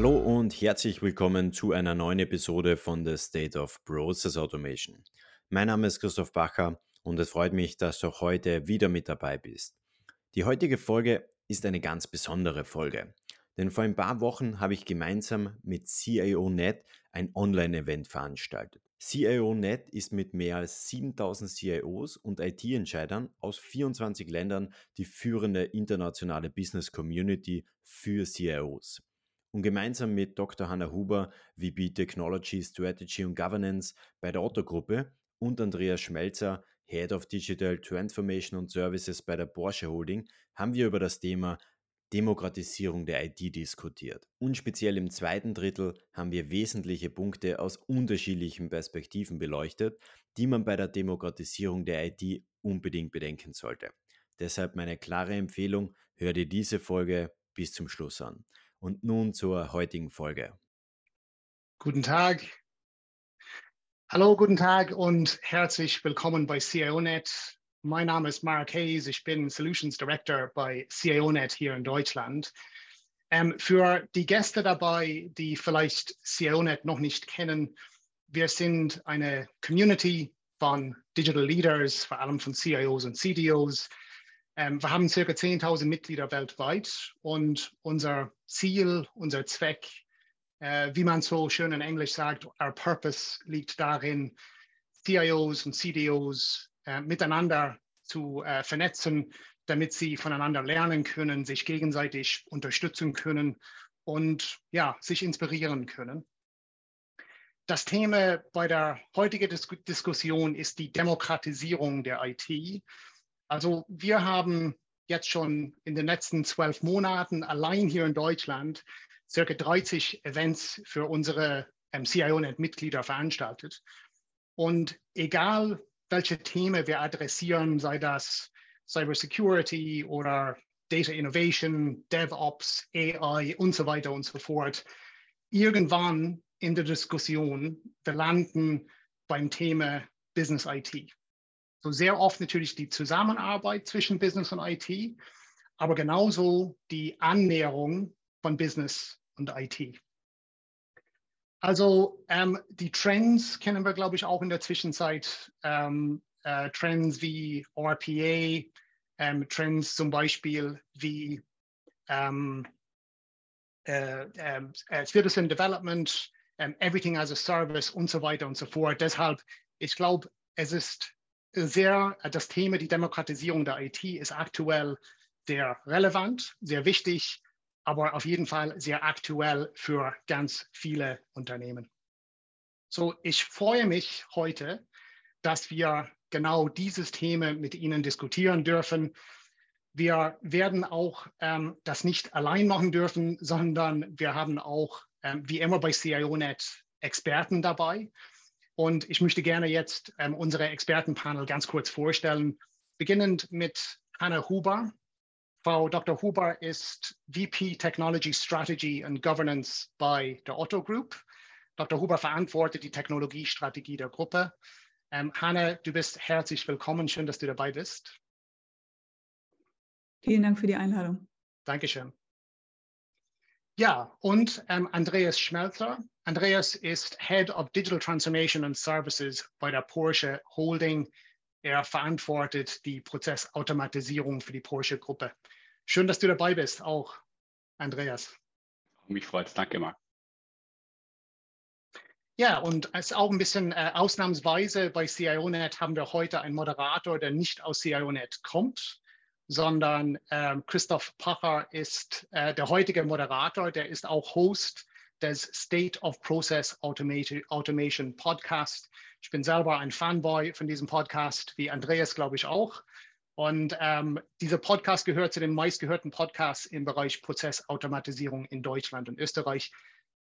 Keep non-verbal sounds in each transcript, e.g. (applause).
Hallo und herzlich willkommen zu einer neuen Episode von The State of Process Automation. Mein Name ist Christoph Bacher und es freut mich, dass du auch heute wieder mit dabei bist. Die heutige Folge ist eine ganz besondere Folge, denn vor ein paar Wochen habe ich gemeinsam mit CIO.net ein Online-Event veranstaltet. CIO.net ist mit mehr als 7000 CIOs und IT-Entscheidern aus 24 Ländern die führende internationale Business Community für CIOs. Und gemeinsam mit Dr. Hanna Huber, VP Technology, Strategy und Governance bei der Otto-Gruppe und Andreas Schmelzer, Head of Digital Transformation und Services bei der Porsche Holding, haben wir über das Thema Demokratisierung der IT diskutiert. Und speziell im zweiten Drittel haben wir wesentliche Punkte aus unterschiedlichen Perspektiven beleuchtet, die man bei der Demokratisierung der IT unbedingt bedenken sollte. Deshalb meine klare Empfehlung, hör dir diese Folge bis zum Schluss an. Und nun zur heutigen Folge. Guten Tag. Hallo, guten Tag und herzlich willkommen bei CIONet, mein Name ist Mark Hayes, ich bin Solutions Director bei CIONet hier in Deutschland. Ähm, für die Gäste dabei, die vielleicht CIONet noch nicht kennen, wir sind eine Community von Digital Leaders, vor allem von CIOs und CDOs. Ähm, wir haben circa 10.000 Mitglieder weltweit und unser Ziel, unser Zweck, äh, wie man so schön in Englisch sagt, our purpose liegt darin, CIOs und CDOs äh, miteinander zu äh, vernetzen, damit sie voneinander lernen können, sich gegenseitig unterstützen können und ja, sich inspirieren können. Das Thema bei der heutigen Dis Diskussion ist die Demokratisierung der IT. Also wir haben jetzt schon in den letzten zwölf Monaten allein hier in Deutschland circa 30 Events für unsere ähm, CIO-Net-Mitglieder veranstaltet. Und egal welche Themen wir adressieren, sei das Cybersecurity oder Data Innovation, DevOps, AI und so weiter und so fort. Irgendwann in der Diskussion, wir landen beim Thema Business IT. So sehr oft natürlich die Zusammenarbeit zwischen Business und IT, aber genauso die Annäherung von Business und IT. Also ähm, die Trends kennen wir, glaube ich, auch in der Zwischenzeit. Ähm, äh, Trends wie RPA, ähm, Trends zum Beispiel wie ähm, äh, äh, Citizen Development, ähm, Everything as a Service und so weiter und so fort. Deshalb, ich glaube, es ist sehr, das Thema, die Demokratisierung der IT ist aktuell sehr relevant, sehr wichtig aber auf jeden Fall sehr aktuell für ganz viele Unternehmen. So, ich freue mich heute, dass wir genau dieses Thema mit Ihnen diskutieren dürfen. Wir werden auch ähm, das nicht allein machen dürfen, sondern wir haben auch, ähm, wie immer bei CIONet, Experten dabei. Und ich möchte gerne jetzt ähm, unsere Expertenpanel ganz kurz vorstellen, beginnend mit Hannah Huber. Frau Dr. Huber ist VP Technology Strategy and Governance bei der Otto Group. Dr. Huber verantwortet die Technologiestrategie der Gruppe. Ähm, Hanne, du bist herzlich willkommen. Schön, dass du dabei bist. Vielen Dank für die Einladung. Dankeschön. Ja, und ähm, Andreas Schmelzer. Andreas ist Head of Digital Transformation and Services bei der Porsche Holding er verantwortet die Prozessautomatisierung für die Porsche-Gruppe. Schön, dass du dabei bist, auch Andreas. Mich freut es. Danke, Marc. Ja, und es ist auch ein bisschen äh, ausnahmsweise bei CIONet haben wir heute einen Moderator, der nicht aus CIONet kommt, sondern äh, Christoph Pacher ist äh, der heutige Moderator, der ist auch Host des State of Process Automation Podcast. Ich bin selber ein Fanboy von diesem Podcast, wie Andreas, glaube ich, auch. Und ähm, dieser Podcast gehört zu den meistgehörten Podcasts im Bereich Prozessautomatisierung in Deutschland und Österreich.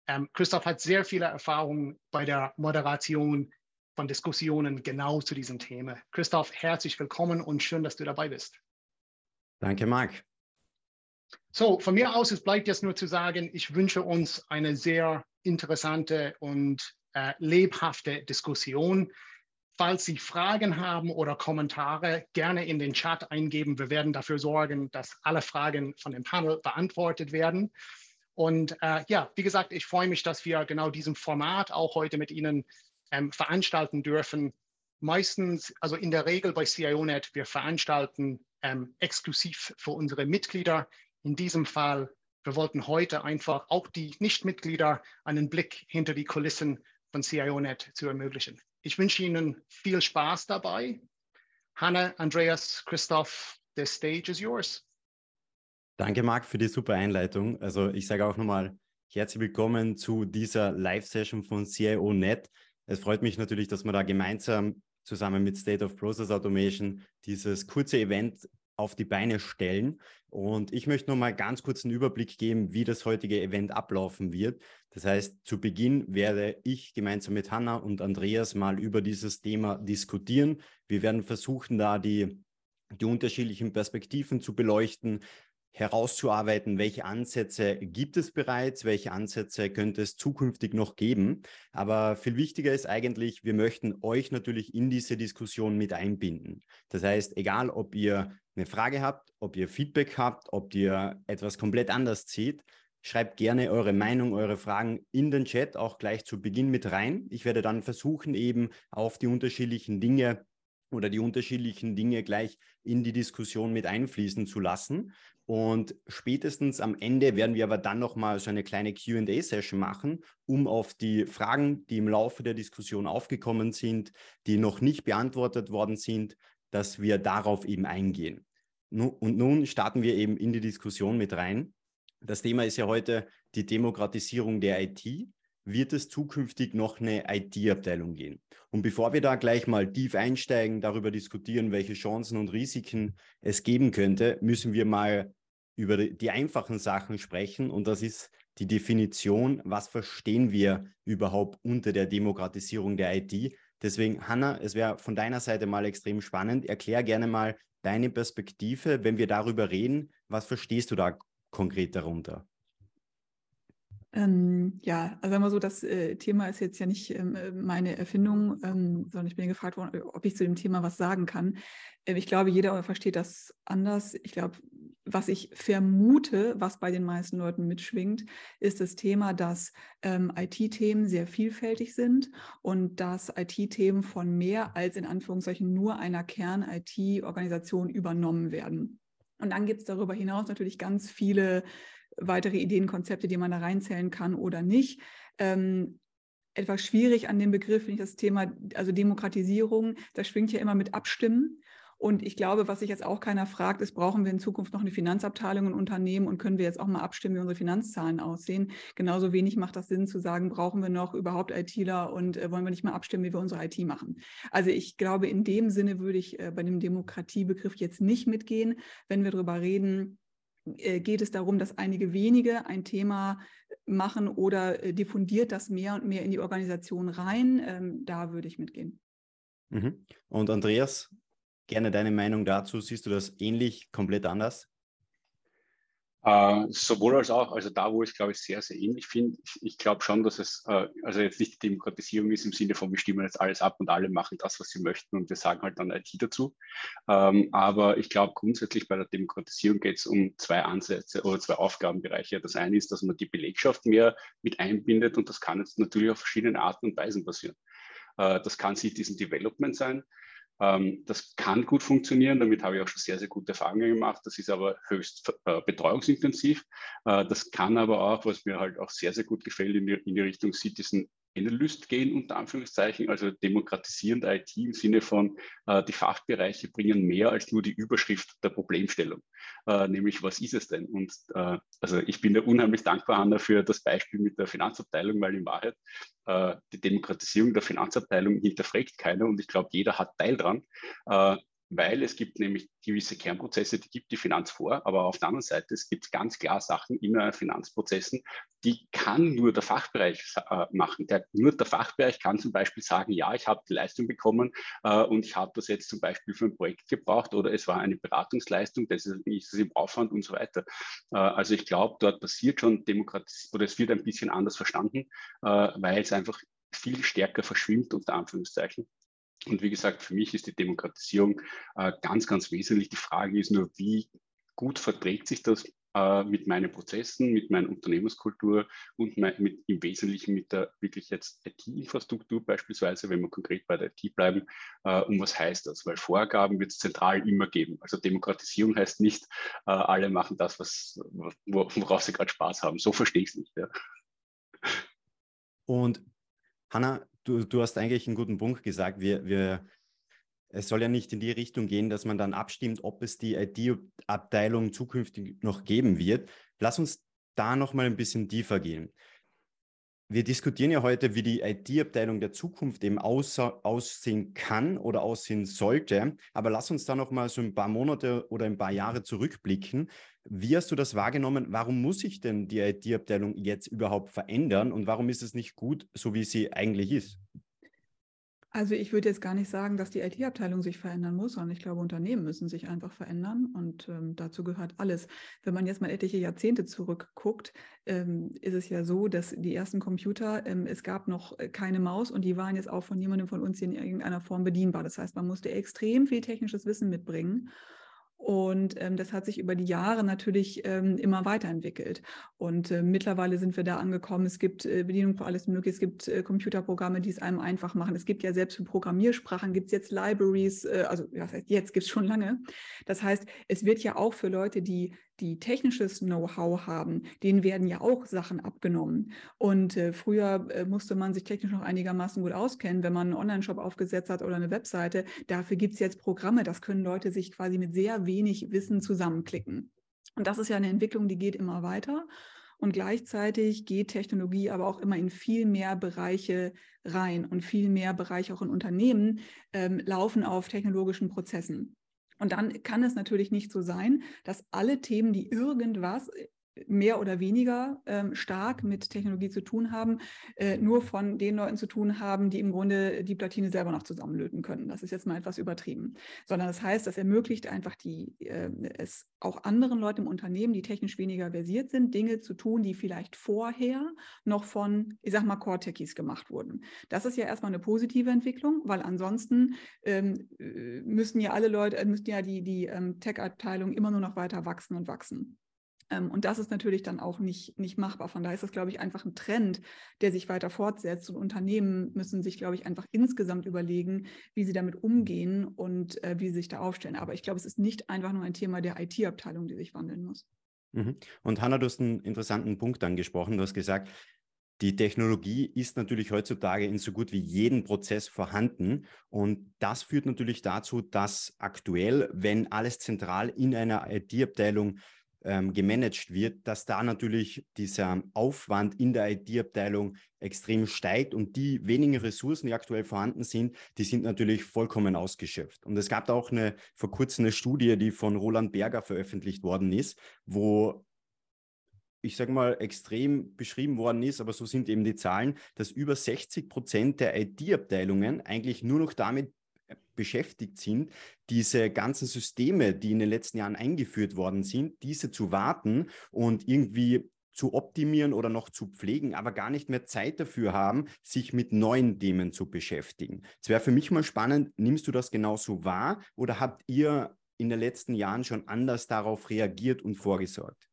Ähm, Christoph hat sehr viele Erfahrungen bei der Moderation von Diskussionen genau zu diesem Thema. Christoph, herzlich willkommen und schön, dass du dabei bist. Danke, Marc. So, von mir aus, es bleibt jetzt nur zu sagen, ich wünsche uns eine sehr interessante und äh, lebhafte Diskussion. Falls Sie Fragen haben oder Kommentare, gerne in den Chat eingeben. Wir werden dafür sorgen, dass alle Fragen von dem Panel beantwortet werden. Und äh, ja, wie gesagt, ich freue mich, dass wir genau diesem Format auch heute mit Ihnen ähm, veranstalten dürfen. Meistens, also in der Regel bei CIONet, wir veranstalten ähm, exklusiv für unsere Mitglieder. In diesem Fall, wir wollten heute einfach auch die Nichtmitglieder einen Blick hinter die Kulissen von CIONet zu ermöglichen. Ich wünsche Ihnen viel Spaß dabei. Hanna, Andreas, Christoph, the stage is yours. Danke, Marc, für die super Einleitung. Also ich sage auch nochmal herzlich willkommen zu dieser Live-Session von CIO.net. Es freut mich natürlich, dass wir da gemeinsam zusammen mit State of Process Automation dieses kurze Event auf die Beine stellen. Und ich möchte noch mal ganz kurz einen Überblick geben, wie das heutige Event ablaufen wird. Das heißt, zu Beginn werde ich gemeinsam mit Hanna und Andreas mal über dieses Thema diskutieren. Wir werden versuchen, da die, die unterschiedlichen Perspektiven zu beleuchten, herauszuarbeiten, welche Ansätze gibt es bereits, welche Ansätze könnte es zukünftig noch geben. Aber viel wichtiger ist eigentlich, wir möchten euch natürlich in diese Diskussion mit einbinden. Das heißt, egal ob ihr eine Frage habt, ob ihr Feedback habt, ob ihr etwas komplett anders seht, schreibt gerne eure Meinung, eure Fragen in den Chat auch gleich zu Beginn mit rein. Ich werde dann versuchen, eben auf die unterschiedlichen Dinge oder die unterschiedlichen Dinge gleich in die Diskussion mit einfließen zu lassen. Und spätestens am Ende werden wir aber dann nochmal so eine kleine QA-Session machen, um auf die Fragen, die im Laufe der Diskussion aufgekommen sind, die noch nicht beantwortet worden sind, dass wir darauf eben eingehen. Und nun starten wir eben in die Diskussion mit rein. Das Thema ist ja heute die Demokratisierung der IT. Wird es zukünftig noch eine IT-Abteilung gehen? Und bevor wir da gleich mal tief einsteigen, darüber diskutieren, welche Chancen und Risiken es geben könnte, müssen wir mal über die einfachen Sachen sprechen und das ist die Definition, was verstehen wir überhaupt unter der Demokratisierung der IT. Deswegen, Hanna, es wäre von deiner Seite mal extrem spannend. Erklär gerne mal deine Perspektive, wenn wir darüber reden. Was verstehst du da konkret darunter? Ähm, ja, also sagen wir so, das äh, Thema ist jetzt ja nicht ähm, äh, meine Erfindung, ähm, sondern ich bin gefragt worden, ob ich zu dem Thema was sagen kann. Äh, ich glaube, jeder versteht das anders. Ich glaube, was ich vermute, was bei den meisten Leuten mitschwingt, ist das Thema, dass ähm, IT-Themen sehr vielfältig sind und dass IT-Themen von mehr als in Anführungszeichen nur einer Kern-IT-Organisation übernommen werden. Und dann gibt es darüber hinaus natürlich ganz viele weitere Ideen, Konzepte, die man da reinzählen kann oder nicht. Ähm, etwas schwierig an dem Begriff finde ich das Thema, also Demokratisierung, das schwingt ja immer mit Abstimmen. Und ich glaube, was sich jetzt auch keiner fragt, ist, brauchen wir in Zukunft noch eine Finanzabteilung in Unternehmen und können wir jetzt auch mal abstimmen, wie unsere Finanzzahlen aussehen? Genauso wenig macht das Sinn zu sagen, brauchen wir noch überhaupt ITler und äh, wollen wir nicht mal abstimmen, wie wir unsere IT machen? Also ich glaube, in dem Sinne würde ich äh, bei dem Demokratiebegriff jetzt nicht mitgehen, wenn wir darüber reden, geht es darum, dass einige wenige ein Thema machen oder äh, diffundiert das mehr und mehr in die Organisation rein. Ähm, da würde ich mitgehen. Mhm. Und Andreas, gerne deine Meinung dazu. Siehst du das ähnlich, komplett anders? Äh, sowohl als auch, also da, wo ich glaube ich sehr, sehr ähnlich finde, ich, ich glaube schon, dass es äh, also jetzt nicht die Demokratisierung ist im Sinne von, wir stimmen jetzt alles ab und alle machen das, was sie möchten und wir sagen halt dann IT dazu. Ähm, aber ich glaube grundsätzlich bei der Demokratisierung geht es um zwei Ansätze oder zwei Aufgabenbereiche. Das eine ist, dass man die Belegschaft mehr mit einbindet und das kann jetzt natürlich auf verschiedene Arten und Weisen passieren. Äh, das kann Citizen Development sein. Ähm, das kann gut funktionieren, damit habe ich auch schon sehr, sehr gute Erfahrungen gemacht. Das ist aber höchst äh, betreuungsintensiv. Äh, das kann aber auch, was mir halt auch sehr, sehr gut gefällt, in die, in die Richtung Citizen Analyst gehen, unter Anführungszeichen, also demokratisierende IT im Sinne von, äh, die Fachbereiche bringen mehr als nur die Überschrift der Problemstellung, äh, nämlich was ist es denn? Und äh, also ich bin da unheimlich dankbar, Anna, für das Beispiel mit der Finanzabteilung, weil in Wahrheit äh, die Demokratisierung der Finanzabteilung hinterfragt keiner und ich glaube, jeder hat Teil dran. Weil es gibt nämlich gewisse Kernprozesse, die gibt die Finanz vor, aber auf der anderen Seite, es gibt ganz klar Sachen in Finanzprozessen, die kann nur der Fachbereich äh, machen. Der, nur der Fachbereich kann zum Beispiel sagen, ja, ich habe die Leistung bekommen äh, und ich habe das jetzt zum Beispiel für ein Projekt gebraucht oder es war eine Beratungsleistung, ist, ist es im Aufwand und so weiter. Äh, also ich glaube, dort passiert schon Demokratie oder es wird ein bisschen anders verstanden, äh, weil es einfach viel stärker verschwimmt, unter Anführungszeichen. Und wie gesagt, für mich ist die Demokratisierung äh, ganz, ganz wesentlich. Die Frage ist nur, wie gut verträgt sich das äh, mit meinen Prozessen, mit meiner Unternehmenskultur und mein, mit, im Wesentlichen mit der wirklich jetzt IT-Infrastruktur beispielsweise, wenn wir konkret bei der IT bleiben. Äh, und was heißt das? Weil Vorgaben wird es zentral immer geben. Also Demokratisierung heißt nicht, äh, alle machen das, was, worauf sie gerade Spaß haben. So verstehe ich es nicht. Ja. Und Hanna, du, du hast eigentlich einen guten Punkt gesagt. Wir, wir es soll ja nicht in die Richtung gehen, dass man dann abstimmt, ob es die IT-Abteilung zukünftig noch geben wird. Lass uns da noch mal ein bisschen tiefer gehen. Wir diskutieren ja heute, wie die IT-Abteilung der Zukunft eben aussehen kann oder aussehen sollte. Aber lass uns da noch mal so ein paar Monate oder ein paar Jahre zurückblicken. Wie hast du das wahrgenommen? Warum muss sich denn die IT-Abteilung jetzt überhaupt verändern und warum ist es nicht gut, so wie sie eigentlich ist? Also ich würde jetzt gar nicht sagen, dass die IT-Abteilung sich verändern muss, sondern ich glaube, Unternehmen müssen sich einfach verändern und ähm, dazu gehört alles. Wenn man jetzt mal etliche Jahrzehnte zurückguckt, ähm, ist es ja so, dass die ersten Computer, ähm, es gab noch äh, keine Maus und die waren jetzt auch von jemandem von uns in irgendeiner Form bedienbar. Das heißt, man musste extrem viel technisches Wissen mitbringen. Und ähm, das hat sich über die Jahre natürlich ähm, immer weiterentwickelt. Und äh, mittlerweile sind wir da angekommen. Es gibt äh, Bedienung für alles Mögliche. Es gibt äh, Computerprogramme, die es einem einfach machen. Es gibt ja selbst für Programmiersprachen gibt es jetzt Libraries. Äh, also ja, jetzt gibt es schon lange. Das heißt, es wird ja auch für Leute, die die technisches Know-how haben, denen werden ja auch Sachen abgenommen. Und äh, früher äh, musste man sich technisch noch einigermaßen gut auskennen, wenn man einen Online-Shop aufgesetzt hat oder eine Webseite. Dafür gibt es jetzt Programme, das können Leute sich quasi mit sehr wenig Wissen zusammenklicken. Und das ist ja eine Entwicklung, die geht immer weiter. Und gleichzeitig geht Technologie aber auch immer in viel mehr Bereiche rein und viel mehr Bereiche auch in Unternehmen ähm, laufen auf technologischen Prozessen. Und dann kann es natürlich nicht so sein, dass alle Themen, die irgendwas mehr oder weniger ähm, stark mit Technologie zu tun haben, äh, nur von den Leuten zu tun haben, die im Grunde die Platine selber noch zusammenlöten können. Das ist jetzt mal etwas übertrieben. Sondern das heißt, das ermöglicht einfach die, äh, es auch anderen Leuten im Unternehmen, die technisch weniger versiert sind, Dinge zu tun, die vielleicht vorher noch von, ich sag mal, Core-Techies gemacht wurden. Das ist ja erstmal eine positive Entwicklung, weil ansonsten ähm, äh, müssen ja alle Leute, müssten ja die, die ähm, Tech-Abteilung immer nur noch weiter wachsen und wachsen. Ähm, und das ist natürlich dann auch nicht, nicht machbar. Von daher ist das, glaube ich, einfach ein Trend, der sich weiter fortsetzt. Und Unternehmen müssen sich, glaube ich, einfach insgesamt überlegen, wie sie damit umgehen und äh, wie sie sich da aufstellen. Aber ich glaube, es ist nicht einfach nur ein Thema der IT-Abteilung, die sich wandeln muss. Mhm. Und Hanna, du hast einen interessanten Punkt angesprochen. Du hast gesagt, die Technologie ist natürlich heutzutage in so gut wie jedem Prozess vorhanden. Und das führt natürlich dazu, dass aktuell, wenn alles zentral in einer IT-Abteilung ähm, gemanagt wird, dass da natürlich dieser Aufwand in der IT-Abteilung extrem steigt und die wenigen Ressourcen, die aktuell vorhanden sind, die sind natürlich vollkommen ausgeschöpft. Und es gab auch eine vor kurzem eine Studie, die von Roland Berger veröffentlicht worden ist, wo ich sage mal, extrem beschrieben worden ist, aber so sind eben die Zahlen, dass über 60 Prozent der IT-Abteilungen eigentlich nur noch damit beschäftigt sind, diese ganzen Systeme, die in den letzten Jahren eingeführt worden sind, diese zu warten und irgendwie zu optimieren oder noch zu pflegen, aber gar nicht mehr Zeit dafür haben, sich mit neuen Themen zu beschäftigen. Es wäre für mich mal spannend, nimmst du das genauso wahr oder habt ihr in den letzten Jahren schon anders darauf reagiert und vorgesorgt?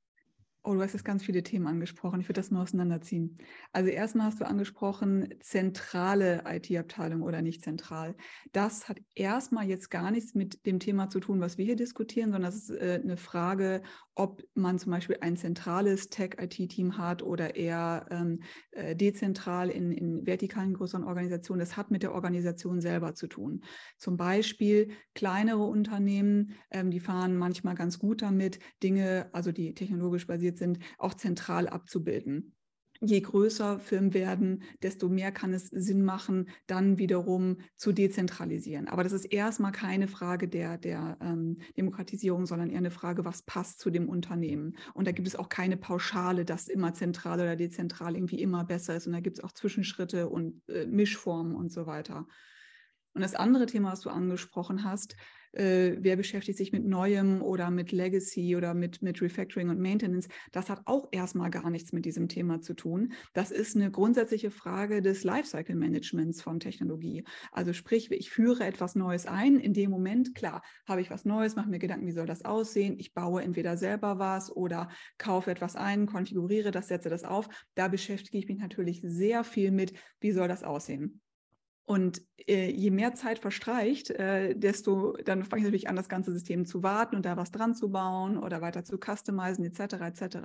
Oh, du hast jetzt ganz viele Themen angesprochen. Ich würde das mal auseinanderziehen. Also erstmal hast du angesprochen, zentrale IT-Abteilung oder nicht zentral. Das hat erstmal jetzt gar nichts mit dem Thema zu tun, was wir hier diskutieren, sondern das ist äh, eine Frage, ob man zum Beispiel ein zentrales Tech-IT-Team hat oder eher ähm, äh, dezentral in, in vertikalen größeren Organisationen. Das hat mit der Organisation selber zu tun. Zum Beispiel kleinere Unternehmen, ähm, die fahren manchmal ganz gut damit, Dinge, also die technologisch basiert sind, auch zentral abzubilden. Je größer Firmen werden, desto mehr kann es Sinn machen, dann wiederum zu dezentralisieren. Aber das ist erstmal keine Frage der, der ähm, Demokratisierung, sondern eher eine Frage, was passt zu dem Unternehmen. Und da gibt es auch keine Pauschale, dass immer zentral oder dezentral irgendwie immer besser ist. Und da gibt es auch Zwischenschritte und äh, Mischformen und so weiter. Und das andere Thema, was du angesprochen hast, äh, wer beschäftigt sich mit Neuem oder mit Legacy oder mit, mit Refactoring und Maintenance, das hat auch erstmal gar nichts mit diesem Thema zu tun. Das ist eine grundsätzliche Frage des Lifecycle Managements von Technologie. Also sprich, ich führe etwas Neues ein. In dem Moment, klar, habe ich was Neues, mache mir Gedanken, wie soll das aussehen. Ich baue entweder selber was oder kaufe etwas ein, konfiguriere das, setze das auf. Da beschäftige ich mich natürlich sehr viel mit, wie soll das aussehen. Und äh, je mehr Zeit verstreicht, äh, desto dann fange ich natürlich an, das ganze System zu warten und da was dran zu bauen oder weiter zu customizen etc. etc.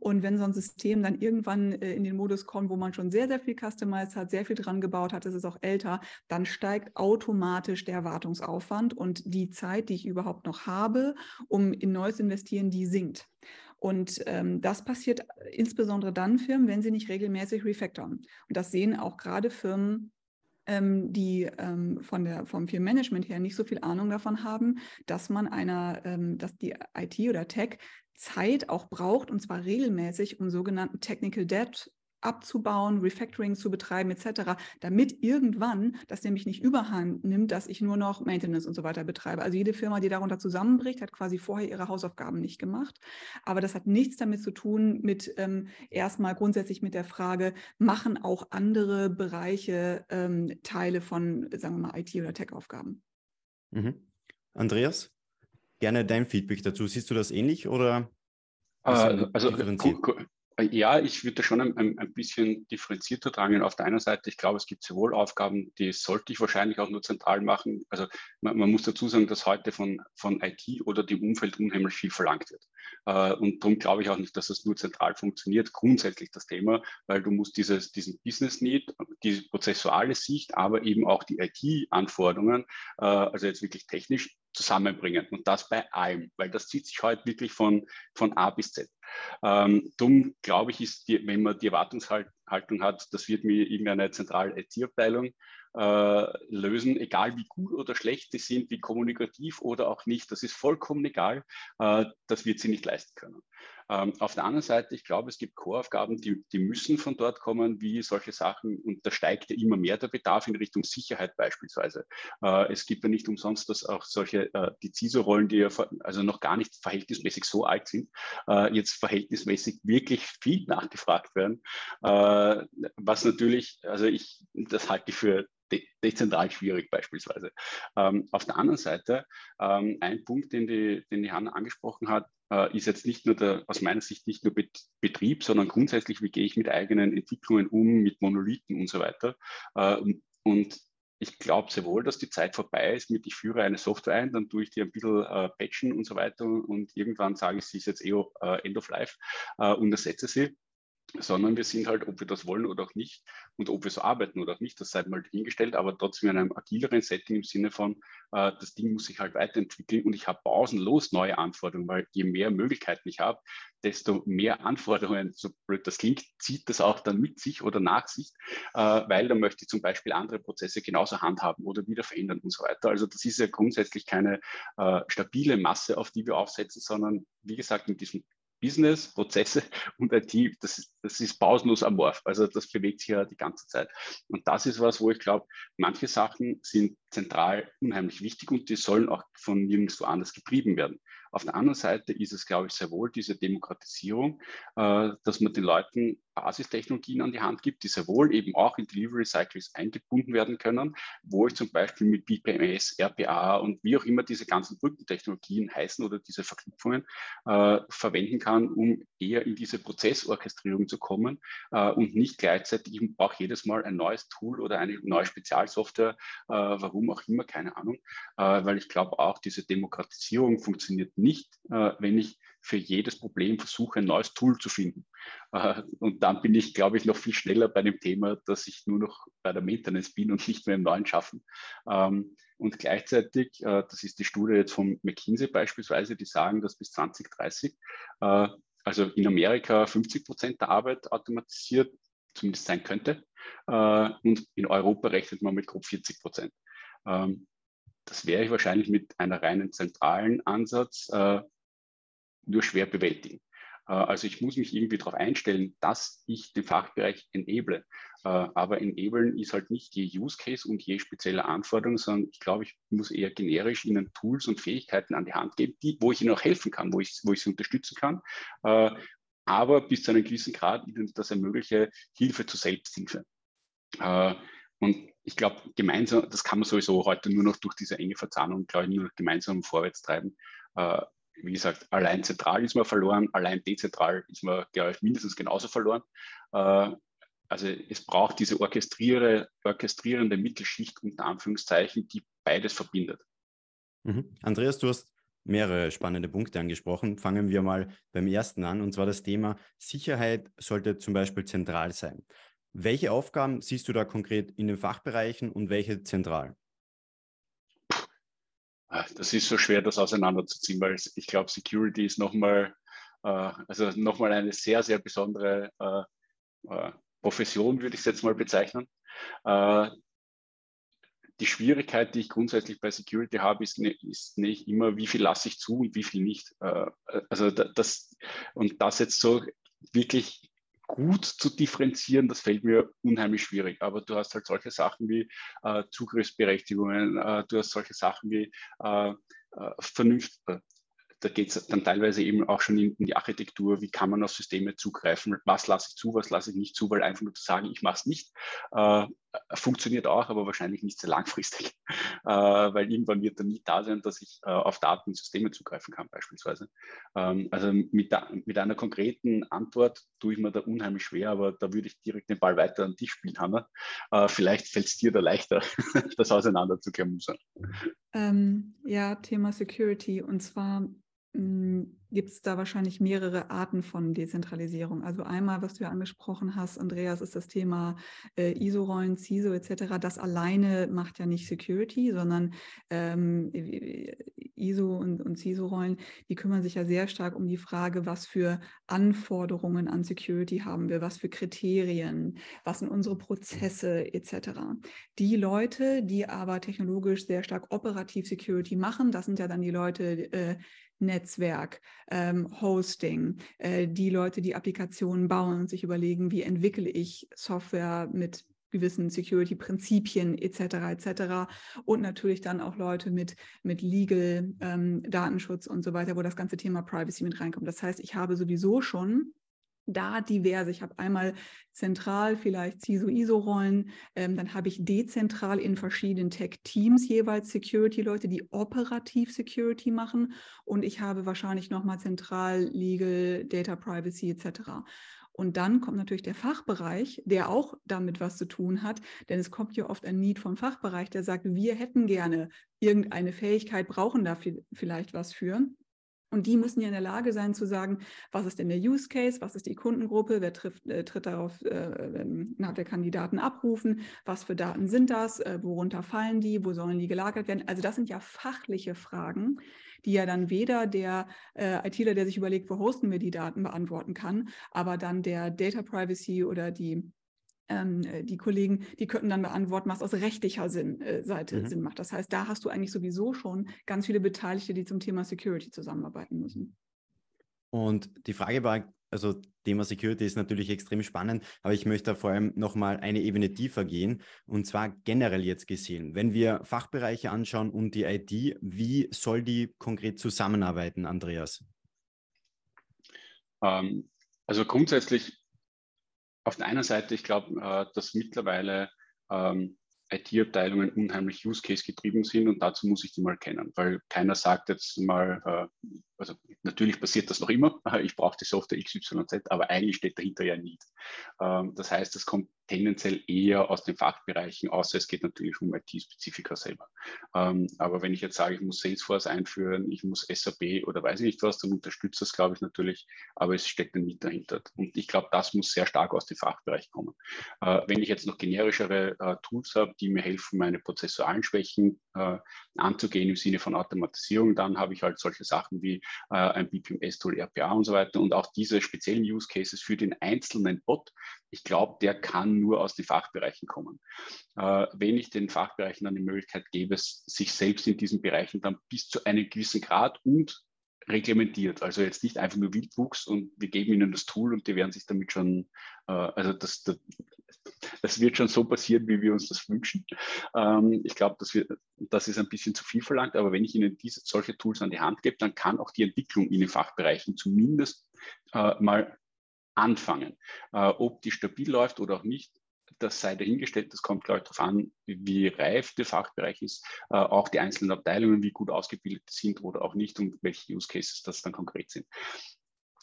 Und wenn so ein System dann irgendwann äh, in den Modus kommt, wo man schon sehr, sehr viel customized hat, sehr viel dran gebaut hat, es ist auch älter, dann steigt automatisch der Wartungsaufwand und die Zeit, die ich überhaupt noch habe, um in Neues investieren, die sinkt. Und ähm, das passiert insbesondere dann Firmen, wenn sie nicht regelmäßig refactoren. Und das sehen auch gerade Firmen, ähm, die ähm, von der, vom Firmenmanagement her nicht so viel Ahnung davon haben, dass man einer, ähm, dass die IT oder Tech Zeit auch braucht und zwar regelmäßig, um sogenannten Technical Debt abzubauen, Refactoring zu betreiben etc., damit irgendwann das nämlich nicht überhand nimmt, dass ich nur noch Maintenance und so weiter betreibe. Also jede Firma, die darunter zusammenbricht, hat quasi vorher ihre Hausaufgaben nicht gemacht. Aber das hat nichts damit zu tun mit ähm, erstmal grundsätzlich mit der Frage, machen auch andere Bereiche ähm, Teile von, sagen wir mal, IT- oder Tech-Aufgaben. Mhm. Andreas, gerne dein Feedback dazu. Siehst du das ähnlich oder? Äh, also ja, ich würde schon ein, ein, bisschen differenzierter drangen. Auf der einen Seite, ich glaube, es gibt sehr wohl Aufgaben, die sollte ich wahrscheinlich auch nur zentral machen. Also man, man muss dazu sagen, dass heute von, von IT oder dem Umfeld unheimlich viel verlangt wird. Äh, und darum glaube ich auch nicht, dass das nur zentral funktioniert, grundsätzlich das Thema, weil du musst dieses, diesen Business Need, diese prozessuale Sicht, aber eben auch die IT-Anforderungen, äh, also jetzt wirklich technisch zusammenbringen und das bei allem, weil das zieht sich heute wirklich von, von A bis Z. Ähm, dumm, glaube ich, ist, die, wenn man die Erwartungshaltung hat, das wird mir irgendeine zentrale IT-Abteilung äh, lösen, egal wie gut oder schlecht sie sind, wie kommunikativ oder auch nicht, das ist vollkommen egal, äh, das wird sie nicht leisten können. Ähm, auf der anderen Seite, ich glaube, es gibt Core-Aufgaben, die, die müssen von dort kommen, wie solche Sachen. Und da steigt ja immer mehr der Bedarf in Richtung Sicherheit beispielsweise. Äh, es gibt ja nicht umsonst, dass auch solche, äh, die CISO-Rollen, die ja also noch gar nicht verhältnismäßig so alt sind, äh, jetzt verhältnismäßig wirklich viel nachgefragt werden. Äh, was natürlich, also ich, das halte ich für de dezentral schwierig beispielsweise. Ähm, auf der anderen Seite, ähm, ein Punkt, den die, den die Hanna angesprochen hat, äh, ist jetzt nicht nur der, aus meiner Sicht nicht nur Bet Betrieb, sondern grundsätzlich, wie gehe ich mit eigenen Entwicklungen um, mit Monolithen und so weiter. Äh, und ich glaube sehr wohl, dass die Zeit vorbei ist. Mit, ich führe eine Software ein, dann tue ich die ein bisschen äh, patchen und so weiter. Und irgendwann sage ich, sie ist jetzt eh äh, End of Life äh, und ersetze sie sondern wir sind halt, ob wir das wollen oder auch nicht und ob wir so arbeiten oder auch nicht, das sei mal hingestellt, aber trotzdem in einem agileren Setting im Sinne von, äh, das Ding muss sich halt weiterentwickeln und ich habe pausenlos neue Anforderungen, weil je mehr Möglichkeiten ich habe, desto mehr Anforderungen, so blöd das klingt, zieht das auch dann mit sich oder nach sich, äh, weil dann möchte ich zum Beispiel andere Prozesse genauso handhaben oder wieder verändern und so weiter. Also das ist ja grundsätzlich keine äh, stabile Masse, auf die wir aufsetzen, sondern wie gesagt, in diesem Business, Prozesse (laughs) und IT, das ist, das ist pausenlos amorph. Also das bewegt sich ja die ganze Zeit. Und das ist was, wo ich glaube, manche Sachen sind zentral unheimlich wichtig und die sollen auch von nirgendwo anders getrieben werden. Auf der anderen Seite ist es, glaube ich, sehr wohl diese Demokratisierung, äh, dass man den Leuten Basistechnologien an die Hand gibt, die sehr wohl eben auch in Delivery Cycles eingebunden werden können, wo ich zum Beispiel mit BPMS, RPA und wie auch immer diese ganzen Brückentechnologien heißen oder diese Verknüpfungen äh, verwenden kann, um eher in diese Prozessorchestrierung zu kommen äh, und nicht gleichzeitig, ich brauche jedes Mal ein neues Tool oder eine neue Spezialsoftware, äh, warum auch immer, keine Ahnung, äh, weil ich glaube auch, diese Demokratisierung funktioniert nicht, äh, wenn ich für jedes Problem versuche, ein neues Tool zu finden. Äh, und dann bin ich, glaube ich, noch viel schneller bei dem Thema, dass ich nur noch bei der Maintenance bin und nicht mehr im Neuen schaffen. Ähm, und gleichzeitig, äh, das ist die Studie jetzt von McKinsey beispielsweise, die sagen, dass bis 2030, äh, also in Amerika 50 Prozent der Arbeit automatisiert zumindest sein könnte. Und in Europa rechnet man mit grob 40 Prozent. Ähm, das wäre ich wahrscheinlich mit einer reinen zentralen Ansatz nur schwer bewältigen. also ich muss mich irgendwie darauf einstellen, dass ich den Fachbereich enable. aber enablen ist halt nicht je Use Case und je spezielle Anforderung, sondern ich glaube, ich muss eher generisch ihnen Tools und Fähigkeiten an die Hand geben, die, wo ich ihnen auch helfen kann, wo ich, wo ich sie unterstützen kann aber bis zu einem gewissen Grad ihnen das ermögliche Hilfe zur Selbsthilfe. Und ich glaube, gemeinsam, das kann man sowieso heute nur noch durch diese enge Verzahnung, glaube ich, nur noch gemeinsam vorwärts treiben. Äh, wie gesagt, allein zentral ist man verloren, allein dezentral ist man, glaube ich, mindestens genauso verloren. Äh, also es braucht diese orchestriere, orchestrierende Mittelschicht unter Anführungszeichen, die beides verbindet. Mhm. Andreas, du hast mehrere spannende Punkte angesprochen. Fangen wir mal beim ersten an, und zwar das Thema Sicherheit sollte zum Beispiel zentral sein. Welche Aufgaben siehst du da konkret in den Fachbereichen und welche zentral? Ah, das ist so schwer, das auseinanderzuziehen, weil ich glaube, Security ist nochmal äh, also noch eine sehr, sehr besondere äh, äh, Profession, würde ich es jetzt mal bezeichnen. Die Schwierigkeit, die ich grundsätzlich bei Security habe, ist, ist nicht immer, wie viel lasse ich zu und wie viel nicht. Also das, und das jetzt so wirklich gut zu differenzieren, das fällt mir unheimlich schwierig. Aber du hast halt solche Sachen wie äh, Zugriffsberechtigungen, äh, du hast solche Sachen wie äh, äh Vernunft, äh, da geht es dann teilweise eben auch schon in, in, die Architektur, wie kann man auf Systeme zugreifen, was lasse ich zu, was lasse ich nicht zu, weil einfach nur zu sagen, ich mache es nicht, äh, funktioniert auch, aber wahrscheinlich nicht sehr langfristig, (laughs) äh, weil irgendwann wird dann nie da sein, dass ich äh, auf Daten und Systeme zugreifen kann beispielsweise. Ähm, also mit, da, mit, einer konkreten Antwort tue ich mir da unheimlich schwer, aber da würde ich direkt den Ball weiter an dich spielen, Hanna. Äh, vielleicht fällt es dir da leichter, (laughs) das auseinander zu klamüsern. Ähm, ja, Thema Security und zwar gibt es da wahrscheinlich mehrere Arten von Dezentralisierung. Also einmal, was du ja angesprochen hast, Andreas, ist das Thema äh, ISO-Rollen, CISO etc. Das alleine macht ja nicht Security, sondern ähm, ISO und, und CISO-Rollen, die kümmern sich ja sehr stark um die Frage, was für Anforderungen an Security haben wir, was für Kriterien, was sind unsere Prozesse etc. Die Leute, die aber technologisch sehr stark operativ Security machen, das sind ja dann die Leute, äh, Netzwerk, ähm, Hosting, äh, die Leute, die Applikationen bauen und sich überlegen, wie entwickle ich Software mit gewissen Security-Prinzipien etc. etc. Und natürlich dann auch Leute mit, mit Legal, ähm, Datenschutz und so weiter, wo das ganze Thema Privacy mit reinkommt. Das heißt, ich habe sowieso schon da diverse. Ich habe einmal zentral vielleicht CISO-ISO-Rollen, ähm, dann habe ich dezentral in verschiedenen Tech-Teams jeweils Security-Leute, die operativ Security machen und ich habe wahrscheinlich nochmal zentral Legal, Data Privacy etc. Und dann kommt natürlich der Fachbereich, der auch damit was zu tun hat, denn es kommt ja oft ein Need vom Fachbereich, der sagt, wir hätten gerne irgendeine Fähigkeit, brauchen da vielleicht was für. Und die müssen ja in der Lage sein zu sagen, was ist denn der Use Case, was ist die Kundengruppe, wer trifft, äh, tritt darauf äh, nach der Kandidaten abrufen, was für Daten sind das, äh, worunter fallen die, wo sollen die gelagert werden. Also das sind ja fachliche Fragen, die ja dann weder der äh, ITler, der sich überlegt, wo hosten wir die Daten, beantworten kann, aber dann der Data Privacy oder die ähm, äh, die Kollegen, die könnten dann beantworten, was aus rechtlicher Sinn, äh, Seite mhm. Sinn macht. Das heißt, da hast du eigentlich sowieso schon ganz viele Beteiligte, die zum Thema Security zusammenarbeiten müssen. Und die Frage war, also Thema Security ist natürlich extrem spannend, aber ich möchte da vor allem nochmal eine Ebene tiefer gehen und zwar generell jetzt gesehen. Wenn wir Fachbereiche anschauen und die IT, wie soll die konkret zusammenarbeiten, Andreas? Ähm, also grundsätzlich auf der einen Seite, ich glaube, äh, dass mittlerweile ähm, IT-Abteilungen unheimlich Use-Case getrieben sind und dazu muss ich die mal kennen, weil keiner sagt jetzt mal, äh, also natürlich passiert das noch immer, (laughs) ich brauche die Software XYZ, aber eigentlich steht dahinter ja nicht. Ähm, das heißt, es kommt tendenziell eher aus den Fachbereichen, außer es geht natürlich um IT-Spezifika selber. Ähm, aber wenn ich jetzt sage, ich muss Salesforce einführen, ich muss SAP oder weiß ich nicht was, dann unterstützt das, glaube ich, natürlich, aber es steckt dann nicht dahinter. Und ich glaube, das muss sehr stark aus dem Fachbereich kommen. Äh, wenn ich jetzt noch generischere äh, Tools habe, die mir helfen, meine prozessualen Schwächen äh, anzugehen im Sinne von Automatisierung, dann habe ich halt solche Sachen wie äh, ein BPMS-Tool, RPA und so weiter. Und auch diese speziellen Use Cases für den einzelnen Bot, ich glaube, der kann nur aus den Fachbereichen kommen. Äh, wenn ich den Fachbereichen dann die Möglichkeit gebe, sich selbst in diesen Bereichen dann bis zu einem gewissen Grad und reglementiert. Also jetzt nicht einfach nur Wildwuchs und wir geben ihnen das Tool und die werden sich damit schon, äh, also das, das, das, wird schon so passieren, wie wir uns das wünschen. Ähm, ich glaube, dass das ist ein bisschen zu viel verlangt, aber wenn ich ihnen diese, solche Tools an die Hand gebe, dann kann auch die Entwicklung in den Fachbereichen zumindest äh, mal anfangen. Äh, ob die stabil läuft oder auch nicht, das sei dahingestellt. Das kommt, glaube ich, darauf an, wie reif der Fachbereich ist, äh, auch die einzelnen Abteilungen, wie gut ausgebildet sind oder auch nicht und welche Use Cases das dann konkret sind.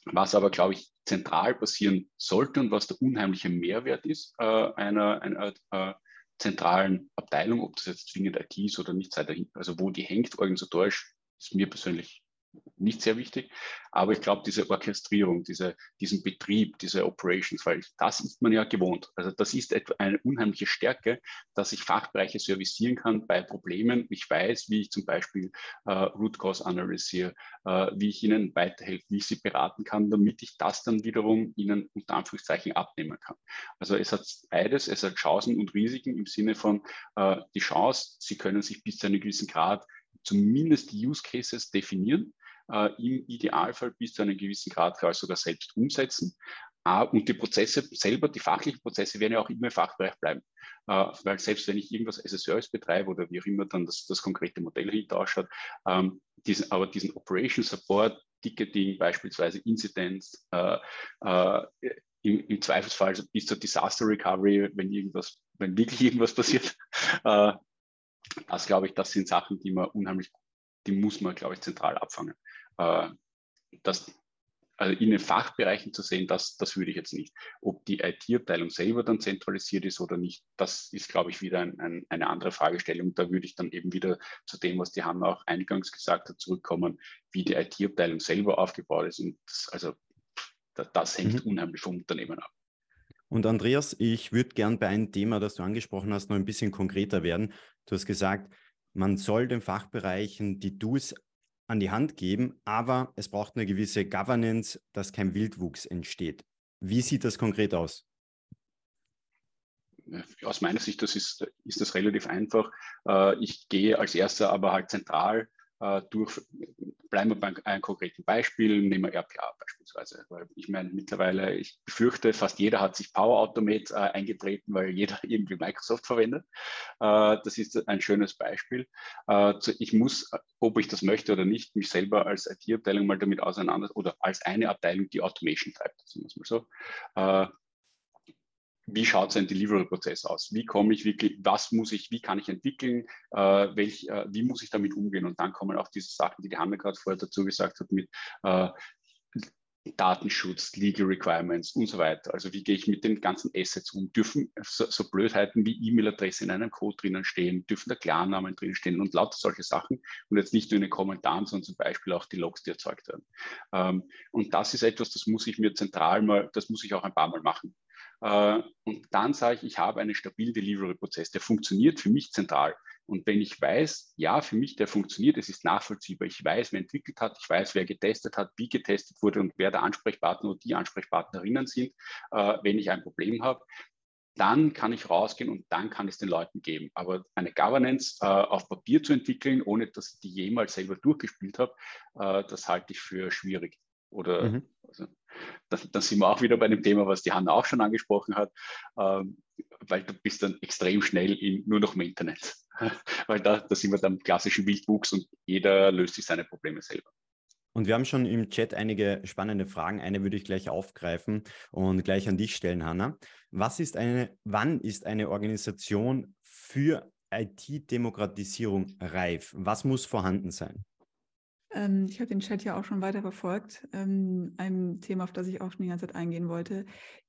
Was aber, glaube ich, zentral passieren sollte und was der unheimliche Mehrwert ist äh, einer, einer äh, zentralen Abteilung, ob das jetzt zwingend IT ist oder nicht, sei dahin, also wo die hängt organisatorisch, ist mir persönlich nicht sehr wichtig. Aber ich glaube, diese Orchestrierung, diese, diesen Betrieb, diese Operations, weil das ist man ja gewohnt. Also das ist eine unheimliche Stärke, dass ich Fachbereiche servicieren kann bei Problemen. Ich weiß, wie ich zum Beispiel äh, Root Cause analysiere, äh, wie ich ihnen weiterhelfe, wie ich sie beraten kann, damit ich das dann wiederum ihnen unter Anführungszeichen abnehmen kann. Also es hat beides, es hat Chancen und Risiken im Sinne von äh, die Chance, sie können sich bis zu einem gewissen Grad zumindest die Use Cases definieren äh, im Idealfall bis zu einem gewissen Grad sogar selbst umsetzen. Uh, und die Prozesse selber, die fachlichen Prozesse werden ja auch immer im Fachbereich bleiben. Uh, weil selbst wenn ich irgendwas as a Service betreibe oder wie auch immer dann das, das konkrete Modell hinter ausschaut, ähm, diesen, aber diesen Operation Support, Ticketing, beispielsweise Incidents, uh, im, im, Zweifelsfall bis zur Disaster Recovery, wenn irgendwas, wenn wirklich irgendwas passiert, (laughs) das glaube ich, das sind Sachen, die man unheimlich, die muss man, glaube ich, zentral abfangen äh, das, also in den Fachbereichen zu sehen, das, das würde ich jetzt nicht. Ob die IT-Abteilung selber dann zentralisiert ist oder nicht, das ist, glaube ich, wieder ein, ein, eine andere Fragestellung. Da würde ich dann eben wieder zu dem, was die Hanna auch eingangs gesagt hat, zurückkommen, wie die IT-Abteilung selber aufgebaut ist. Und das, also das, das hängt mhm. unheimlich vom Unternehmen ab. Und Andreas, ich würde gern bei einem Thema, das du angesprochen hast, noch ein bisschen konkreter werden. Du hast gesagt, man soll den Fachbereichen die Tools an die Hand geben, aber es braucht eine gewisse Governance, dass kein Wildwuchs entsteht. Wie sieht das konkret aus? Aus meiner Sicht das ist, ist das relativ einfach. Äh, ich gehe als erster aber halt zentral äh, durch, bleiben wir bei einem konkreten Beispiel, nehmen wir RPA beispielsweise. Weil ich meine, mittlerweile, ich befürchte, fast jeder hat sich Power Automate äh, eingetreten, weil jeder (laughs) irgendwie Microsoft verwendet. Äh, das ist ein schönes Beispiel. Äh, ich muss, ob ich das möchte oder nicht, mich selber als IT-Abteilung mal damit auseinander oder als eine Abteilung, die Automation treibt, sagen wir es mal so äh, wie schaut sein Delivery-Prozess aus? Wie komme ich wirklich, was muss ich, wie kann ich entwickeln, äh, welch, äh, wie muss ich damit umgehen? Und dann kommen auch diese Sachen, die die Hanna gerade vorher dazu gesagt hat, mit äh, Datenschutz, Legal Requirements und so weiter. Also wie gehe ich mit den ganzen Assets um? Dürfen so, so Blödheiten wie E-Mail-Adresse in einem Code drinnen stehen? Dürfen da Klarnamen drinnen stehen und lauter solche Sachen? Und jetzt nicht nur in den Kommentaren, sondern zum Beispiel auch die Logs, die erzeugt werden. Ähm, und das ist etwas, das muss ich mir zentral mal, das muss ich auch ein paar Mal machen. Äh, und dann sage ich, ich habe einen stabilen Delivery-Prozess, der funktioniert für mich zentral. Und wenn ich weiß, ja, für mich der funktioniert, es ist nachvollziehbar, ich weiß, wer entwickelt hat, ich weiß, wer getestet hat, wie getestet wurde und wer der Ansprechpartner oder die Ansprechpartnerinnen sind, äh, wenn ich ein Problem habe, dann kann ich rausgehen und dann kann es den Leuten geben. Aber eine Governance äh, auf Papier zu entwickeln, ohne dass ich die jemals selber durchgespielt habe, äh, das halte ich für schwierig. Oder mhm. also, das, das sind wir auch wieder bei dem Thema, was die Hanna auch schon angesprochen hat, ähm, weil du bist dann extrem schnell in nur noch Maintenance. (laughs) weil da, da sind wir dann im klassischen Wildwuchs und jeder löst sich seine Probleme selber. Und wir haben schon im Chat einige spannende Fragen. Eine würde ich gleich aufgreifen und gleich an dich stellen, Hanna. Was ist eine, wann ist eine Organisation für IT-Demokratisierung reif? Was muss vorhanden sein? Ähm, ich habe den Chat ja auch schon weiter verfolgt. Ähm, ein Thema, auf das ich auch schon die ganze Zeit eingehen wollte.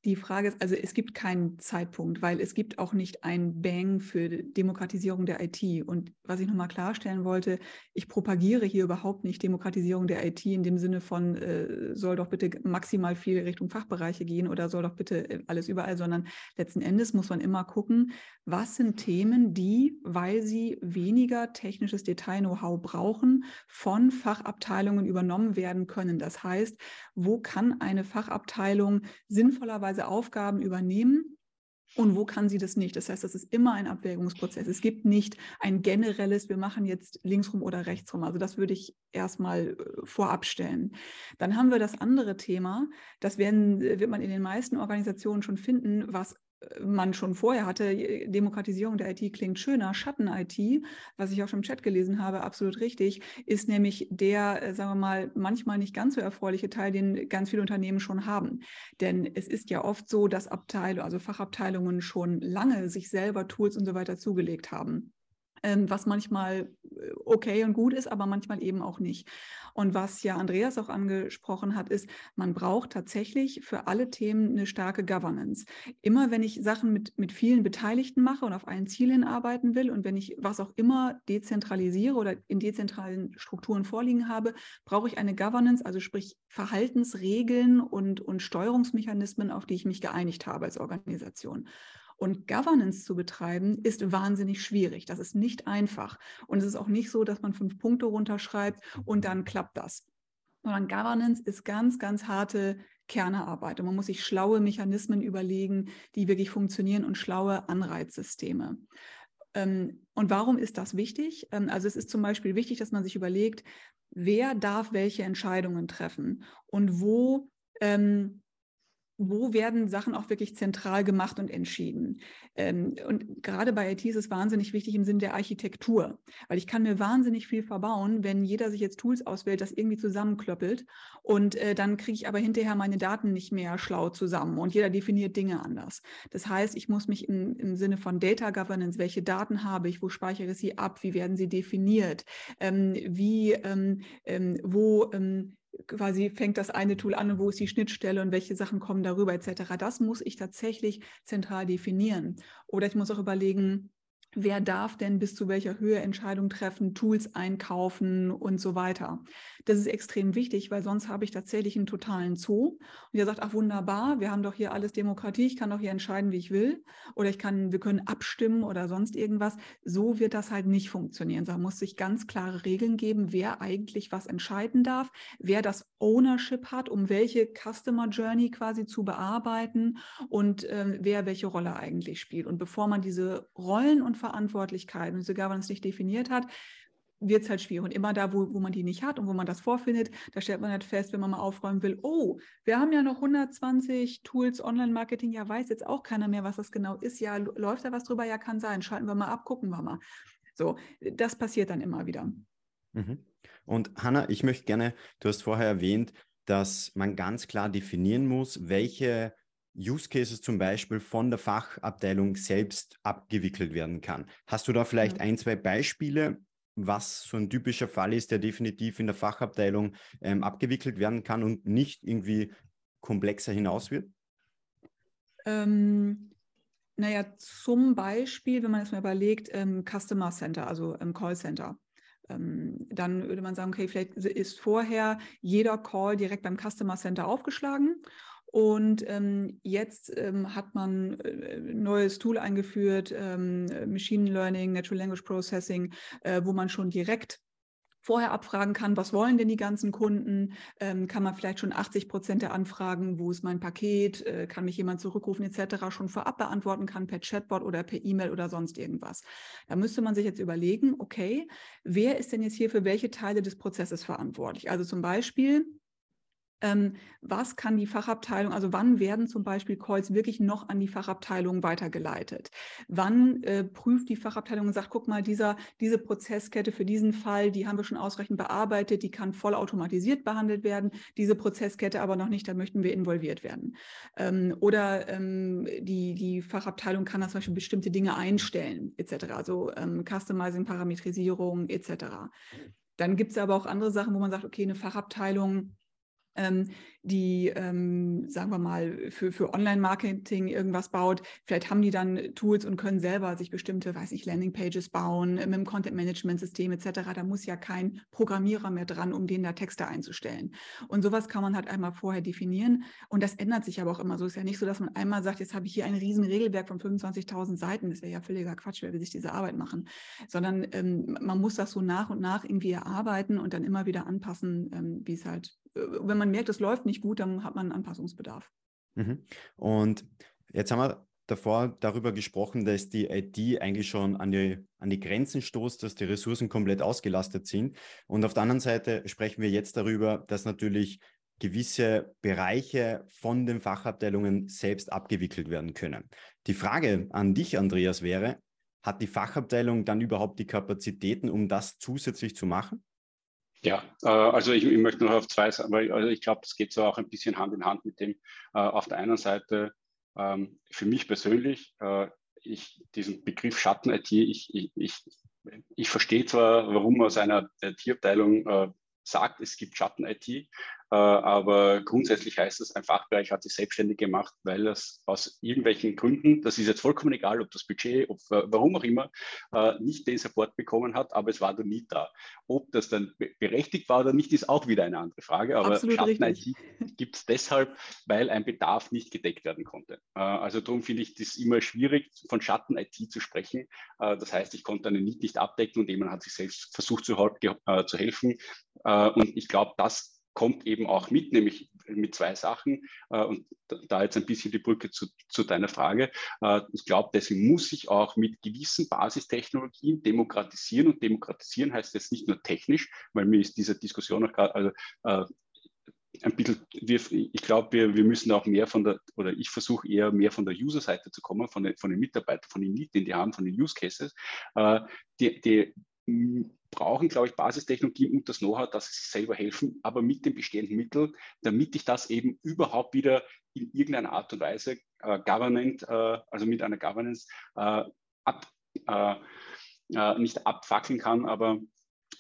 Die Frage ist, also es gibt keinen Zeitpunkt, weil es gibt auch nicht ein Bang für Demokratisierung der IT. Und was ich nochmal klarstellen wollte, ich propagiere hier überhaupt nicht Demokratisierung der IT in dem Sinne von, äh, soll doch bitte maximal viel Richtung Fachbereiche gehen oder soll doch bitte äh, alles überall, sondern letzten Endes muss man immer gucken, was sind Themen, die, weil sie weniger technisches Detail-Know-how brauchen, von Fachabteilungen übernommen werden können. Das heißt, wo kann eine Fachabteilung sinnvollerweise Aufgaben übernehmen, und wo kann sie das nicht. Das heißt, das ist immer ein Abwägungsprozess. Es gibt nicht ein generelles, wir machen jetzt linksrum oder rechtsrum. Also das würde ich erstmal äh, vorab stellen. Dann haben wir das andere Thema, das werden, wird man in den meisten Organisationen schon finden, was man schon vorher hatte, Demokratisierung der IT klingt schöner, Schatten-IT, was ich auch schon im Chat gelesen habe, absolut richtig, ist nämlich der, äh, sagen wir mal, manchmal nicht ganz so erfreuliche Teil, den ganz viele Unternehmen schon haben. Denn es ist ja oft so, dass Abteilungen, also Fachabteilungen schon lange sich selber Tools und so weiter zugelegt haben. Ähm, was manchmal äh, okay und gut ist, aber manchmal eben auch nicht. Und was ja Andreas auch angesprochen hat, ist, man braucht tatsächlich für alle Themen eine starke Governance. Immer wenn ich Sachen mit, mit vielen Beteiligten mache und auf ein Ziel hinarbeiten will und wenn ich was auch immer dezentralisiere oder in dezentralen Strukturen vorliegen habe, brauche ich eine Governance, also sprich Verhaltensregeln und, und Steuerungsmechanismen, auf die ich mich geeinigt habe als Organisation. Und Governance zu betreiben ist wahnsinnig schwierig. Das ist nicht einfach. Und es ist auch nicht so, dass man fünf Punkte runterschreibt und dann klappt das. Sondern Governance ist ganz, ganz harte Kernearbeit. Und man muss sich schlaue Mechanismen überlegen, die wirklich funktionieren und schlaue Anreizsysteme. Ähm, und warum ist das wichtig? Ähm, also es ist zum Beispiel wichtig, dass man sich überlegt, wer darf welche Entscheidungen treffen und wo ähm, wo werden Sachen auch wirklich zentral gemacht und entschieden. Ähm, und gerade bei IT ist es wahnsinnig wichtig im Sinne der Architektur, weil ich kann mir wahnsinnig viel verbauen, wenn jeder sich jetzt Tools auswählt, das irgendwie zusammenklöppelt und äh, dann kriege ich aber hinterher meine Daten nicht mehr schlau zusammen und jeder definiert Dinge anders. Das heißt, ich muss mich im, im Sinne von Data Governance, welche Daten habe ich, wo speichere ich sie ab, wie werden sie definiert, ähm, wie, ähm, wo quasi fängt das eine Tool an und wo ist die Schnittstelle und welche Sachen kommen darüber etc. Das muss ich tatsächlich zentral definieren. Oder ich muss auch überlegen, Wer darf denn bis zu welcher Höhe Entscheidungen treffen, Tools einkaufen und so weiter? Das ist extrem wichtig, weil sonst habe ich tatsächlich einen totalen Zoo. Und der sagt, ach wunderbar, wir haben doch hier alles Demokratie, ich kann doch hier entscheiden, wie ich will. Oder ich kann, wir können abstimmen oder sonst irgendwas. So wird das halt nicht funktionieren. Da muss sich ganz klare Regeln geben, wer eigentlich was entscheiden darf, wer das Ownership hat, um welche Customer Journey quasi zu bearbeiten und äh, wer welche Rolle eigentlich spielt. Und bevor man diese Rollen und Verantwortlichkeiten und diese Governance nicht definiert hat, wird es halt schwierig. Und immer da, wo, wo man die nicht hat und wo man das vorfindet, da stellt man halt fest, wenn man mal aufräumen will, oh, wir haben ja noch 120 Tools Online-Marketing, ja, weiß jetzt auch keiner mehr, was das genau ist. Ja, läuft da was drüber? Ja, kann sein. Schalten wir mal ab, gucken wir mal. So, das passiert dann immer wieder. Mhm. Und Hanna, ich möchte gerne, du hast vorher erwähnt, dass man ganz klar definieren muss, welche Use Cases zum Beispiel von der Fachabteilung selbst abgewickelt werden kann. Hast du da vielleicht mhm. ein, zwei Beispiele, was so ein typischer Fall ist, der definitiv in der Fachabteilung ähm, abgewickelt werden kann und nicht irgendwie komplexer hinaus wird? Ähm, naja, zum Beispiel, wenn man es mal überlegt, ähm, Customer Center, also im Call Center. Ähm, dann würde man sagen, okay, vielleicht ist vorher jeder Call direkt beim Customer Center aufgeschlagen und ähm, jetzt ähm, hat man äh, neues Tool eingeführt, ähm, Machine Learning, Natural Language Processing, äh, wo man schon direkt vorher abfragen kann, was wollen denn die ganzen Kunden? Ähm, kann man vielleicht schon 80 Prozent der Anfragen, wo ist mein Paket, äh, kann mich jemand zurückrufen etc. schon vorab beantworten kann per Chatbot oder per E-Mail oder sonst irgendwas. Da müsste man sich jetzt überlegen, okay, wer ist denn jetzt hier für welche Teile des Prozesses verantwortlich? Also zum Beispiel ähm, was kann die Fachabteilung, also wann werden zum Beispiel Calls wirklich noch an die Fachabteilung weitergeleitet? Wann äh, prüft die Fachabteilung und sagt, guck mal, dieser, diese Prozesskette für diesen Fall, die haben wir schon ausreichend bearbeitet, die kann vollautomatisiert behandelt werden, diese Prozesskette aber noch nicht, da möchten wir involviert werden. Ähm, oder ähm, die, die Fachabteilung kann da zum Beispiel bestimmte Dinge einstellen, etc. Also ähm, Customizing, Parametrisierung, etc. Dann gibt es aber auch andere Sachen, wo man sagt, okay, eine Fachabteilung die, ähm, sagen wir mal, für, für Online-Marketing irgendwas baut. Vielleicht haben die dann Tools und können selber sich bestimmte, weiß ich, Landing-Pages bauen mit dem Content-Management-System etc. Da muss ja kein Programmierer mehr dran, um denen da Texte einzustellen. Und sowas kann man halt einmal vorher definieren. Und das ändert sich aber auch immer so. Es ist ja nicht so, dass man einmal sagt, jetzt habe ich hier ein riesen Regelwerk von 25.000 Seiten. Das wäre ja völliger Quatsch, wer will sich diese Arbeit machen. Sondern ähm, man muss das so nach und nach irgendwie erarbeiten und dann immer wieder anpassen, ähm, wie es halt äh, wenn man merkt, es läuft nicht gut, dann hat man Anpassungsbedarf. Mhm. Und jetzt haben wir davor darüber gesprochen, dass die IT eigentlich schon an die, an die Grenzen stoßt, dass die Ressourcen komplett ausgelastet sind. Und auf der anderen Seite sprechen wir jetzt darüber, dass natürlich gewisse Bereiche von den Fachabteilungen selbst abgewickelt werden können. Die Frage an dich, Andreas, wäre, hat die Fachabteilung dann überhaupt die Kapazitäten, um das zusätzlich zu machen? Ja, äh, also ich, ich, möchte noch auf zwei sagen, weil also ich glaube, das geht so auch ein bisschen Hand in Hand mit dem. Äh, auf der einen Seite ähm, für mich persönlich, äh, ich diesen Begriff Schatten-IT, ich, ich, ich, verstehe zwar, warum aus einer IT-Abteilung sagt, es gibt Schatten-IT, äh, aber grundsätzlich heißt es, ein Fachbereich hat sich selbstständig gemacht, weil es aus irgendwelchen Gründen, das ist jetzt vollkommen egal, ob das Budget, ob, äh, warum auch immer, äh, nicht den Support bekommen hat, aber es war da nie da. Ob das dann berechtigt war oder nicht, ist auch wieder eine andere Frage. Aber Schatten-IT gibt es deshalb, weil ein Bedarf nicht gedeckt werden konnte. Also darum finde ich das immer schwierig, von Schatten-IT zu sprechen. Das heißt, ich konnte eine Need nicht abdecken und jemand hat sich selbst versucht zu, zu helfen. Und ich glaube, das kommt eben auch mit, nämlich mit zwei Sachen. Äh, und da jetzt ein bisschen die Brücke zu, zu deiner Frage. Äh, ich glaube, deswegen muss ich auch mit gewissen Basistechnologien demokratisieren. Und demokratisieren heißt jetzt nicht nur technisch, weil mir ist diese Diskussion auch gerade, also äh, ein bisschen, wir, ich glaube, wir, wir müssen auch mehr von der, oder ich versuche eher mehr von der User-Seite zu kommen, von den, von den Mitarbeitern, von den Lead, den die haben, von den Use Cases. die, die, brauchen, glaube ich, Basistechnologien und das Know-how, dass sie sich selber helfen, aber mit den bestehenden Mitteln, damit ich das eben überhaupt wieder in irgendeiner Art und Weise äh, governant, äh, also mit einer Governance äh, ab, äh, äh, nicht abfackeln kann, aber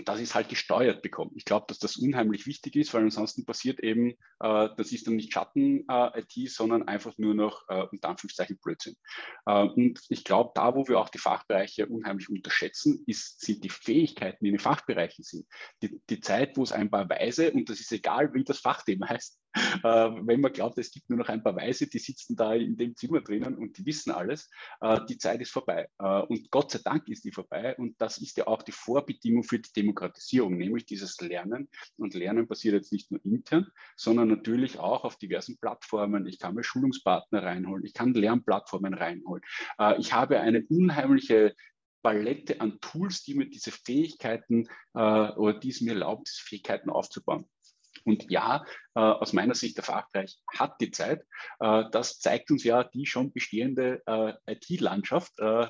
dass ich es halt gesteuert bekomme. Ich glaube, dass das unheimlich wichtig ist, weil ansonsten passiert eben, äh, das ist dann nicht Schatten-IT, äh, sondern einfach nur noch äh, unter Anführungszeichen Blödsinn. Äh, und ich glaube, da, wo wir auch die Fachbereiche unheimlich unterschätzen, ist, sind die Fähigkeiten, die in den Fachbereichen sind. Die, die Zeit, wo es ein paar Weise, und das ist egal, wie das Fachthema heißt, wenn man glaubt, es gibt nur noch ein paar Weise, die sitzen da in dem Zimmer drinnen und die wissen alles, äh, die Zeit ist vorbei. Äh, und Gott sei Dank ist die vorbei. Und das ist ja auch die Vorbedingung für die Demokratisierung, nämlich dieses Lernen. Und Lernen passiert jetzt nicht nur intern, sondern natürlich auch auf diversen Plattformen. Ich kann mir Schulungspartner reinholen, ich kann Lernplattformen reinholen. ich habe eine unheimliche Palette an Tools, die mir diese Fähigkeiten äh, oder die es mir erlaubt, diese Fähigkeiten aufzubauen. Und ja, äh, aus meiner Sicht, der Fachbereich hat die Zeit. Äh, das zeigt uns ja die schon bestehende äh, IT-Landschaft, äh,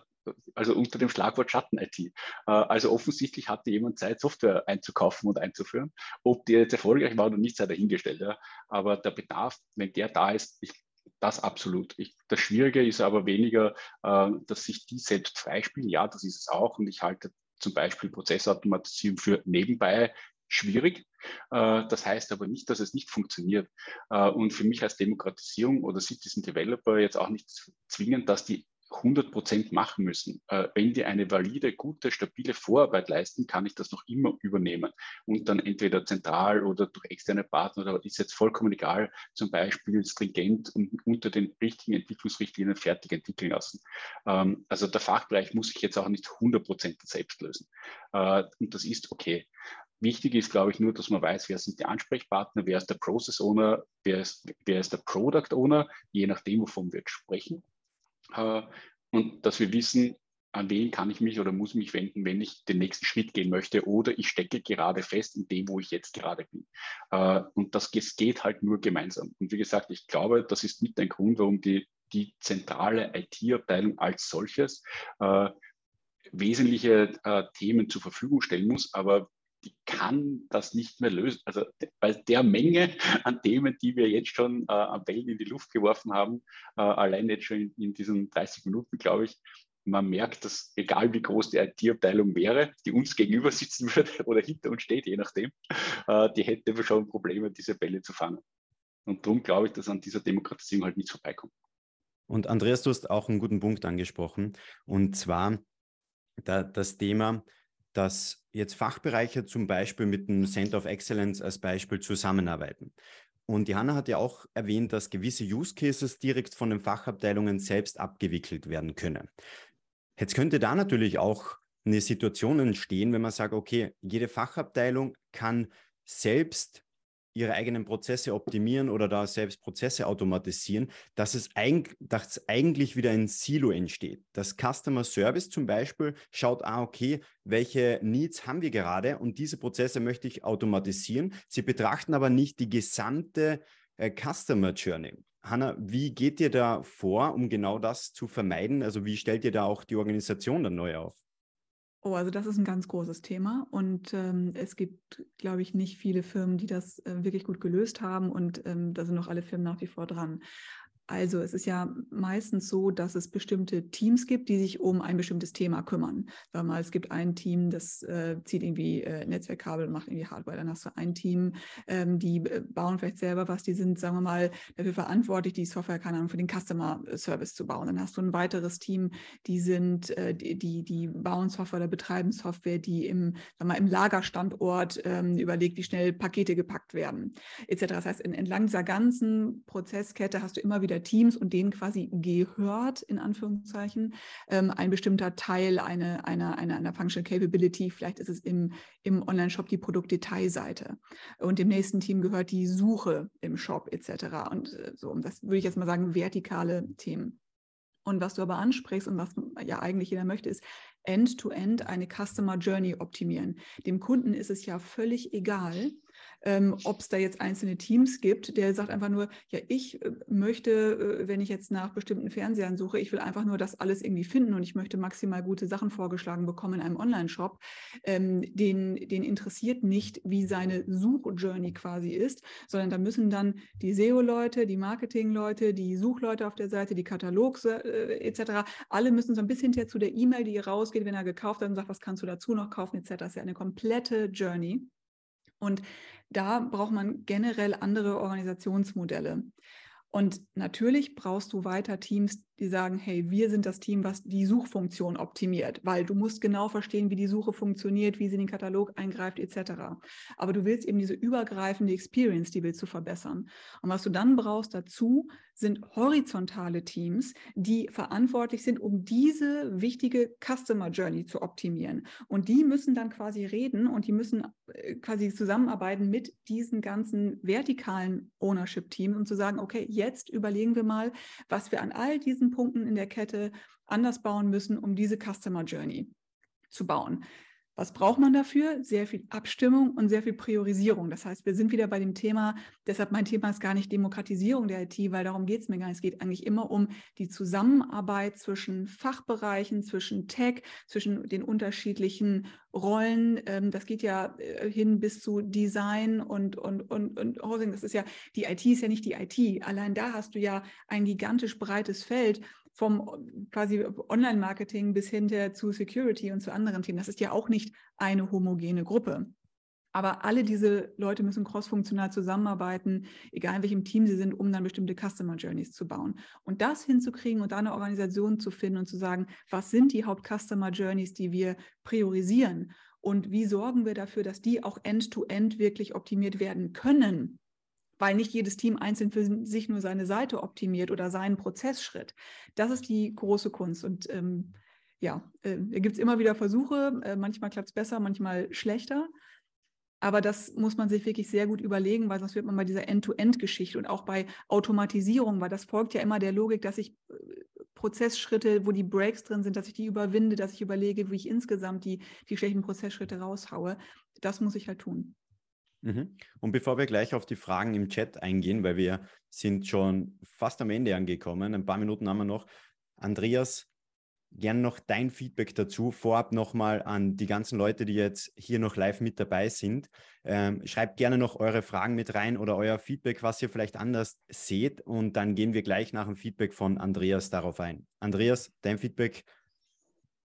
also unter dem Schlagwort Schatten-IT. Äh, also offensichtlich hatte jemand Zeit, Software einzukaufen und einzuführen. Ob die jetzt erfolgreich war oder nicht, sei dahingestellt. Ja. Aber der Bedarf, wenn der da ist, ich, das absolut. Ich, das Schwierige ist aber weniger, äh, dass sich die selbst freispielen. Ja, das ist es auch. Und ich halte zum Beispiel Prozessautomatisierung für nebenbei schwierig. Äh, das heißt aber nicht, dass es nicht funktioniert. Äh, und für mich als Demokratisierung oder Citizen Developer jetzt auch nicht zwingend, dass die 100 Prozent machen müssen. Äh, wenn die eine valide, gute, stabile Vorarbeit leisten, kann ich das noch immer übernehmen und dann entweder zentral oder durch externe Partner oder ist jetzt vollkommen egal, zum Beispiel stringent und unter den richtigen Entwicklungsrichtlinien fertig entwickeln lassen. Ähm, also der Fachbereich muss sich jetzt auch nicht 100 Prozent selbst lösen. Und das ist okay. Wichtig ist, glaube ich, nur, dass man weiß, wer sind die Ansprechpartner, wer ist der Process Owner, wer ist, wer ist der Product Owner, je nachdem, wovon wir sprechen. Äh, und dass wir wissen, an wen kann ich mich oder muss mich wenden, wenn ich den nächsten Schritt gehen möchte oder ich stecke gerade fest in dem, wo ich jetzt gerade bin. Äh, und das geht halt nur gemeinsam. Und wie gesagt, ich glaube, das ist mit ein Grund, warum die, die zentrale IT-Abteilung als solches äh, wesentliche Themen zur Verfügung stellen muss, aber die kann das nicht mehr lösen. Also bei der Menge an Themen, die wir jetzt schon äh, am Bällen in die Luft geworfen haben, äh, allein jetzt schon in, in diesen 30 Minuten, glaube ich, man merkt, dass egal wie groß die IT-Abteilung wäre, die uns gegenüber sitzen (laughs) würde oder hinter uns steht, je nachdem, äh, die hätte schon Probleme, diese Bälle zu fangen. Und darum glaube ich, dass an dieser Demokratisierung halt nichts vorbeikommt. Und Andreas, du hast auch einen guten Punkt angesprochen, und zwar da, das Thema, dass jetzt Fachbereiche zum Beispiel mit dem Center of Excellence als Beispiel zusammenarbeiten. Und die Hanna hat ja auch erwähnt, dass gewisse Use Cases direkt von den Fachabteilungen selbst abgewickelt werden können. Jetzt könnte da natürlich auch eine Situation entstehen, wenn man sagt, okay, jede Fachabteilung kann selbst ihre eigenen Prozesse optimieren oder da selbst Prozesse automatisieren, dass es dass eigentlich wieder ein Silo entsteht. Das Customer Service zum Beispiel schaut, ah, okay, welche Needs haben wir gerade und diese Prozesse möchte ich automatisieren. Sie betrachten aber nicht die gesamte äh, Customer Journey. Hanna, wie geht ihr da vor, um genau das zu vermeiden? Also wie stellt ihr da auch die Organisation dann neu auf? Oh, also das ist ein ganz großes Thema und ähm, es gibt, glaube ich, nicht viele Firmen, die das äh, wirklich gut gelöst haben und ähm, da sind noch alle Firmen nach wie vor dran. Also es ist ja meistens so, dass es bestimmte Teams gibt, die sich um ein bestimmtes Thema kümmern. Wir mal, es gibt ein Team, das äh, zieht irgendwie äh, Netzwerkkabel und macht irgendwie Hardware. Dann hast du ein Team, ähm, die äh, bauen vielleicht selber was, die sind, sagen wir mal, dafür verantwortlich, die Software, keine Ahnung, für den Customer Service zu bauen. Dann hast du ein weiteres Team, die sind, äh, die, die, bauen Software oder betreiben Software, die im, wir mal, im Lagerstandort ähm, überlegt, wie schnell Pakete gepackt werden, etc. Das heißt, in, entlang dieser ganzen Prozesskette hast du immer wieder Teams und denen quasi gehört, in Anführungszeichen, ähm, ein bestimmter Teil einer eine, eine, eine Functional Capability. Vielleicht ist es im, im Online-Shop die Produktdetailseite. Und dem nächsten Team gehört die Suche im Shop etc. Und äh, so, das würde ich jetzt mal sagen, vertikale Themen. Und was du aber ansprichst und was ja eigentlich jeder möchte, ist end-to-end -End eine Customer Journey optimieren. Dem Kunden ist es ja völlig egal, ähm, ob es da jetzt einzelne Teams gibt, der sagt einfach nur, ja, ich äh, möchte, äh, wenn ich jetzt nach bestimmten Fernsehern suche, ich will einfach nur das alles irgendwie finden und ich möchte maximal gute Sachen vorgeschlagen bekommen in einem Online-Shop. Ähm, den, den interessiert nicht, wie seine Suchjourney quasi ist, sondern da müssen dann die SEO-Leute, die Marketing-Leute, die Suchleute auf der Seite, die Katalogs äh, etc., alle müssen so ein bisschen hinterher zu der E-Mail, die rausgeht, wenn er gekauft hat und sagt, was kannst du dazu noch kaufen etc. Das ist ja eine komplette Journey. Und da braucht man generell andere Organisationsmodelle. Und natürlich brauchst du weiter Teams, die sagen, hey, wir sind das Team, was die Suchfunktion optimiert, weil du musst genau verstehen, wie die Suche funktioniert, wie sie in den Katalog eingreift, etc. Aber du willst eben diese übergreifende Experience, die willst du verbessern. Und was du dann brauchst dazu, sind horizontale Teams, die verantwortlich sind, um diese wichtige Customer Journey zu optimieren. Und die müssen dann quasi reden und die müssen äh, quasi zusammenarbeiten mit diesen ganzen vertikalen Ownership-Teams, um zu sagen, okay, jetzt überlegen wir mal, was wir an all diesen Punkten in der Kette anders bauen müssen, um diese Customer Journey zu bauen. Was braucht man dafür? Sehr viel Abstimmung und sehr viel Priorisierung. Das heißt, wir sind wieder bei dem Thema, deshalb mein Thema ist gar nicht Demokratisierung der IT, weil darum geht es mir gar nicht. Es geht eigentlich immer um die Zusammenarbeit zwischen Fachbereichen, zwischen Tech, zwischen den unterschiedlichen Rollen. Ähm, das geht ja äh, hin bis zu Design und, und, und, und Housing. Das ist ja, die IT ist ja nicht die IT. Allein da hast du ja ein gigantisch breites Feld vom quasi Online-Marketing bis hinter zu Security und zu anderen Themen. Das ist ja auch nicht eine homogene Gruppe. Aber alle diese Leute müssen crossfunktional zusammenarbeiten, egal in welchem Team sie sind, um dann bestimmte Customer Journeys zu bauen. Und das hinzukriegen und da eine Organisation zu finden und zu sagen, was sind die Haupt-Customer Journeys, die wir priorisieren? Und wie sorgen wir dafür, dass die auch end-to-end -end wirklich optimiert werden können? Weil nicht jedes Team einzeln für sich nur seine Seite optimiert oder seinen Prozessschritt. Das ist die große Kunst. Und ähm, ja, äh, da gibt es immer wieder Versuche. Äh, manchmal klappt es besser, manchmal schlechter. Aber das muss man sich wirklich sehr gut überlegen, weil sonst wird man bei dieser End-to-End-Geschichte und auch bei Automatisierung, weil das folgt ja immer der Logik, dass ich äh, Prozessschritte, wo die Breaks drin sind, dass ich die überwinde, dass ich überlege, wie ich insgesamt die, die schlechten Prozessschritte raushaue. Das muss ich halt tun. Mhm. Und bevor wir gleich auf die Fragen im Chat eingehen, weil wir sind schon fast am Ende angekommen, ein paar Minuten haben wir noch. Andreas, gern noch dein Feedback dazu. Vorab nochmal an die ganzen Leute, die jetzt hier noch live mit dabei sind. Ähm, schreibt gerne noch eure Fragen mit rein oder euer Feedback, was ihr vielleicht anders seht. Und dann gehen wir gleich nach dem Feedback von Andreas darauf ein. Andreas, dein Feedback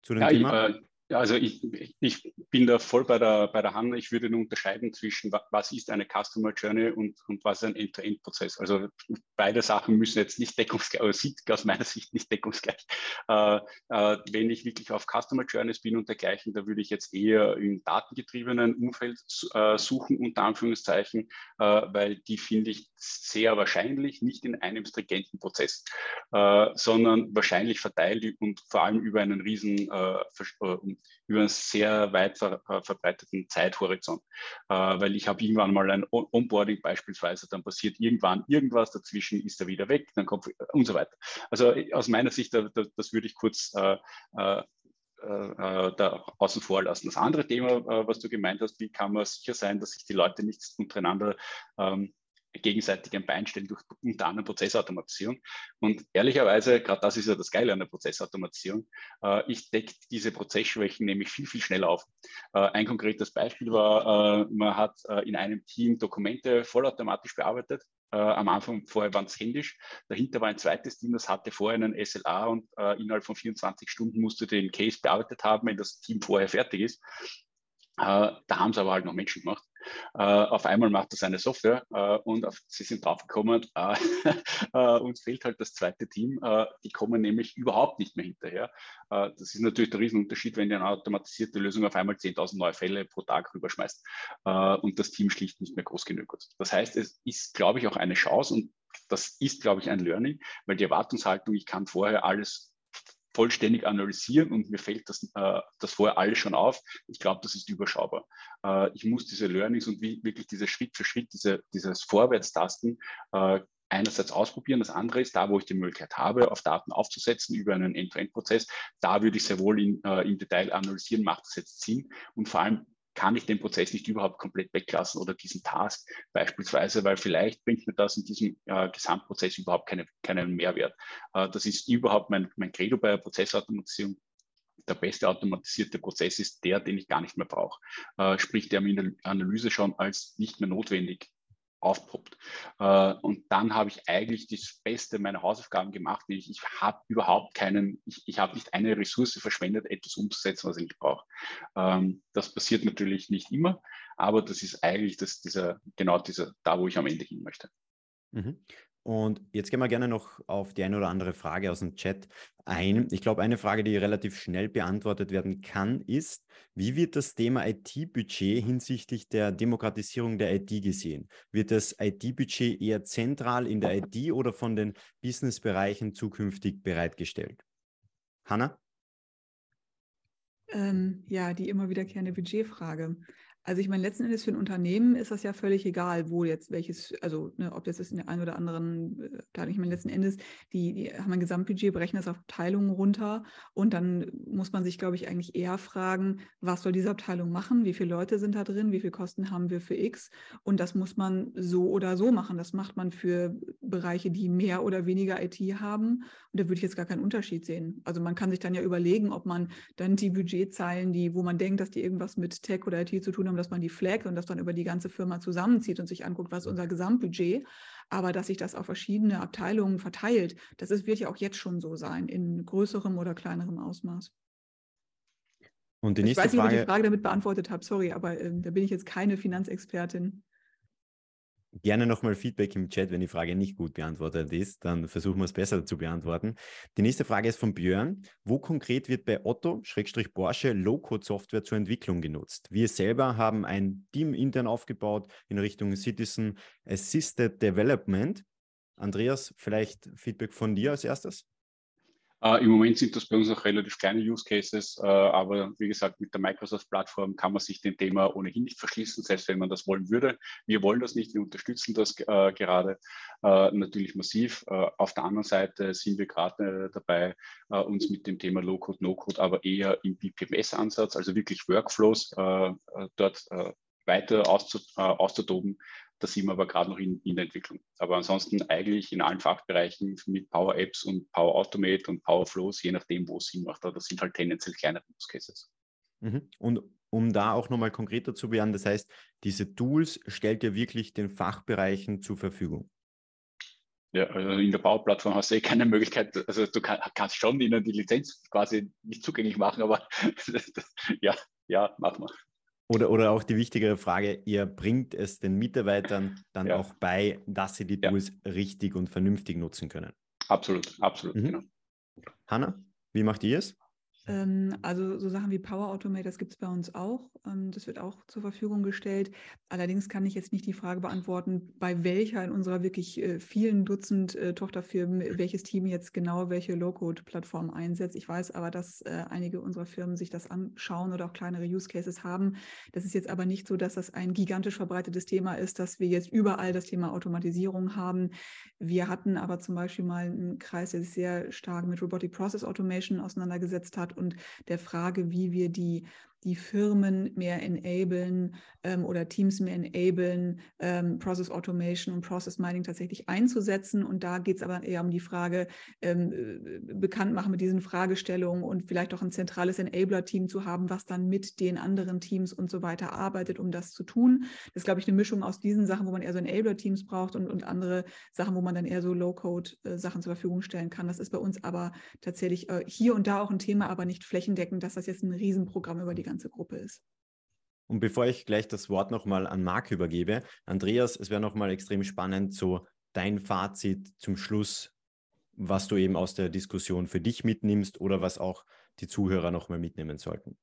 zu dem ja, Thema? Ich, äh, ja, also ich, ich bin da voll bei der, bei der Hand. Ich würde nur unterscheiden zwischen, was ist eine Customer Journey und, und was ist ein End-to-End-Prozess. Also beide Sachen müssen jetzt nicht deckungsgleich, oder sind aus meiner Sicht nicht deckungsgleich. Äh, äh, wenn ich wirklich auf Customer Journeys bin und dergleichen, da würde ich jetzt eher im datengetriebenen Umfeld äh, suchen, unter Anführungszeichen, äh, weil die finde ich sehr wahrscheinlich nicht in einem stringenten Prozess, äh, sondern wahrscheinlich verteilt und vor allem über einen riesen äh, über einen sehr weit ver, äh, verbreiteten Zeithorizont. Äh, weil ich habe irgendwann mal ein Onboarding beispielsweise, dann passiert irgendwann irgendwas, dazwischen ist er wieder weg, dann kommt und so weiter. Also aus meiner Sicht, da, da, das würde ich kurz äh, äh, äh, da außen vor lassen. Das andere Thema, äh, was du gemeint hast, wie kann man sicher sein, dass sich die Leute nicht untereinander ähm, gegenseitig ein Bein stellen durch unter anderem Prozessautomatisierung. Und ehrlicherweise, gerade das ist ja das Geile an der Prozessautomatisierung, äh, ich decke diese Prozessschwächen nämlich viel, viel schneller auf. Äh, ein konkretes Beispiel war, äh, man hat äh, in einem Team Dokumente vollautomatisch bearbeitet. Äh, am Anfang vorher waren es händisch. Dahinter war ein zweites Team, das hatte vorher einen SLA und äh, innerhalb von 24 Stunden musste den Case bearbeitet haben, wenn das Team vorher fertig ist. Da haben es aber halt noch Menschen gemacht. Äh, auf einmal macht das eine Software äh, und sie sind draufgekommen, äh, (laughs) äh, uns fehlt halt das zweite Team. Äh, die kommen nämlich überhaupt nicht mehr hinterher. Äh, das ist natürlich der Riesenunterschied, wenn ihr eine automatisierte Lösung auf einmal 10.000 neue Fälle pro Tag rüberschmeißt und das Team schlicht nicht mehr groß genug ist. Das heißt, es ist, glaube ich, auch eine Chance und das ist, glaube ich, ein Learning, weil die Erwartungshaltung, ich kann vorher alles vollständig analysieren und mir fällt das, äh, das vorher alles schon auf. Ich glaube, das ist überschaubar. Äh, ich muss diese Learnings und wie, wirklich diese Schritt für Schritt, diese, dieses Vorwärtstasten äh, einerseits ausprobieren. Das andere ist, da wo ich die Möglichkeit habe, auf Daten aufzusetzen über einen End-to-End-Prozess, da würde ich sehr wohl in, äh, im Detail analysieren, macht das jetzt Sinn und vor allem kann ich den Prozess nicht überhaupt komplett weglassen oder diesen Task beispielsweise, weil vielleicht bringt mir das in diesem äh, Gesamtprozess überhaupt keine, keinen Mehrwert. Äh, das ist überhaupt mein, mein Credo bei der Prozessautomatisierung. Der beste automatisierte Prozess ist der, den ich gar nicht mehr brauche. Äh, sprich, der mir in der Analyse schon als nicht mehr notwendig aufpoppt. Äh, und dann habe ich eigentlich das Beste meiner Hausaufgaben gemacht. Ich, ich habe überhaupt keinen, ich, ich habe nicht eine Ressource verschwendet, etwas umzusetzen, was ich nicht brauche. Ähm, das passiert natürlich nicht immer, aber das ist eigentlich das, dieser, genau dieser, da, wo ich am Ende hin möchte. Mhm. Und jetzt gehen wir gerne noch auf die eine oder andere Frage aus dem Chat ein. Ich glaube, eine Frage, die relativ schnell beantwortet werden kann, ist, wie wird das Thema IT-Budget hinsichtlich der Demokratisierung der IT gesehen? Wird das IT-Budget eher zentral in der IT oder von den Businessbereichen zukünftig bereitgestellt? Hanna? Ähm, ja, die immer wiederkehrende Budgetfrage. Also ich meine, letzten Endes für ein Unternehmen ist das ja völlig egal, wo jetzt welches, also ne, ob das ist in der einen oder anderen äh, Abteilung. Ich meine, letzten Endes, die, die haben ein Gesamtbudget, berechnen das auf Abteilungen runter und dann muss man sich, glaube ich, eigentlich eher fragen, was soll diese Abteilung machen, wie viele Leute sind da drin, wie viele Kosten haben wir für X und das muss man so oder so machen. Das macht man für Bereiche, die mehr oder weniger IT haben und da würde ich jetzt gar keinen Unterschied sehen. Also man kann sich dann ja überlegen, ob man dann die Budgetzeilen, die, wo man denkt, dass die irgendwas mit Tech oder IT zu tun haben, darum, dass man die flaggt und das dann über die ganze Firma zusammenzieht und sich anguckt, was ist unser Gesamtbudget. Aber dass sich das auf verschiedene Abteilungen verteilt, das ist, wird ja auch jetzt schon so sein, in größerem oder kleinerem Ausmaß. Und die nächste ich weiß nicht, Frage, ob ich die Frage damit beantwortet habe, sorry, aber äh, da bin ich jetzt keine Finanzexpertin. Gerne nochmal Feedback im Chat, wenn die Frage nicht gut beantwortet ist, dann versuchen wir es besser zu beantworten. Die nächste Frage ist von Björn. Wo konkret wird bei Otto, Schrägstrich Porsche, Low-Code-Software zur Entwicklung genutzt? Wir selber haben ein Team intern aufgebaut in Richtung Citizen Assisted Development. Andreas, vielleicht Feedback von dir als erstes? Uh, Im Moment sind das bei uns noch relativ kleine Use Cases, uh, aber wie gesagt, mit der Microsoft-Plattform kann man sich dem Thema ohnehin nicht verschließen, selbst wenn man das wollen würde. Wir wollen das nicht, wir unterstützen das uh, gerade natürlich massiv. auf der anderen Seite sind wir gerade dabei, uns mit dem Thema Low-Code, No-Code, aber eher im BPMS-Ansatz, also wirklich Workflows dort weiter auszutoben, da sind wir aber gerade noch in, in, der Entwicklung. Aber ansonsten eigentlich in allen Fachbereichen mit Power Apps und Power Automate und Power Flows, je nachdem, wo es Sinn macht. Aber das sind halt tendenziell kleinere Use Cases. Mhm. Und um da auch nochmal konkreter zu werden, das heißt, diese Tools stellt ihr wirklich den Fachbereichen zur Verfügung. Ja, also in der Bauplattform hast du eh keine Möglichkeit, also du kann, kannst schon ihnen die Lizenz quasi nicht zugänglich machen, aber (laughs) ja, ja, machen wir. Oder, oder auch die wichtigere Frage, ihr bringt es den Mitarbeitern dann ja. auch bei, dass sie die Tools ja. richtig und vernünftig nutzen können. Absolut, absolut, mhm. genau. Hanna, wie macht ihr es? Ähm, also so Sachen wie Power Automate, das gibt es bei uns auch. Ähm, das wird auch zur Verfügung gestellt. Allerdings kann ich jetzt nicht die Frage beantworten, bei welcher in unserer wirklich äh, vielen Dutzend äh, Tochterfirmen welches Team jetzt genau welche Low-Code-Plattform einsetzt. Ich weiß aber, dass äh, einige unserer Firmen sich das anschauen oder auch kleinere Use Cases haben. Das ist jetzt aber nicht so, dass das ein gigantisch verbreitetes Thema ist, dass wir jetzt überall das Thema Automatisierung haben. Wir hatten aber zum Beispiel mal einen Kreis, der sich sehr stark mit Robotic Process Automation auseinandergesetzt hat und der Frage, wie wir die die Firmen mehr enablen ähm, oder Teams mehr enablen, ähm, Process Automation und Process Mining tatsächlich einzusetzen. Und da geht es aber eher um die Frage, ähm, äh, bekannt machen mit diesen Fragestellungen und vielleicht auch ein zentrales Enabler-Team zu haben, was dann mit den anderen Teams und so weiter arbeitet, um das zu tun. Das ist, glaube ich, eine Mischung aus diesen Sachen, wo man eher so Enabler-Teams braucht und, und andere Sachen, wo man dann eher so Low-Code-Sachen äh, zur Verfügung stellen kann. Das ist bei uns aber tatsächlich äh, hier und da auch ein Thema, aber nicht flächendeckend, dass das jetzt ein Riesenprogramm über die ganze ganze Gruppe ist. Und bevor ich gleich das Wort nochmal an Marc übergebe, Andreas, es wäre nochmal extrem spannend, so dein Fazit zum Schluss, was du eben aus der Diskussion für dich mitnimmst oder was auch die Zuhörer nochmal mitnehmen sollten.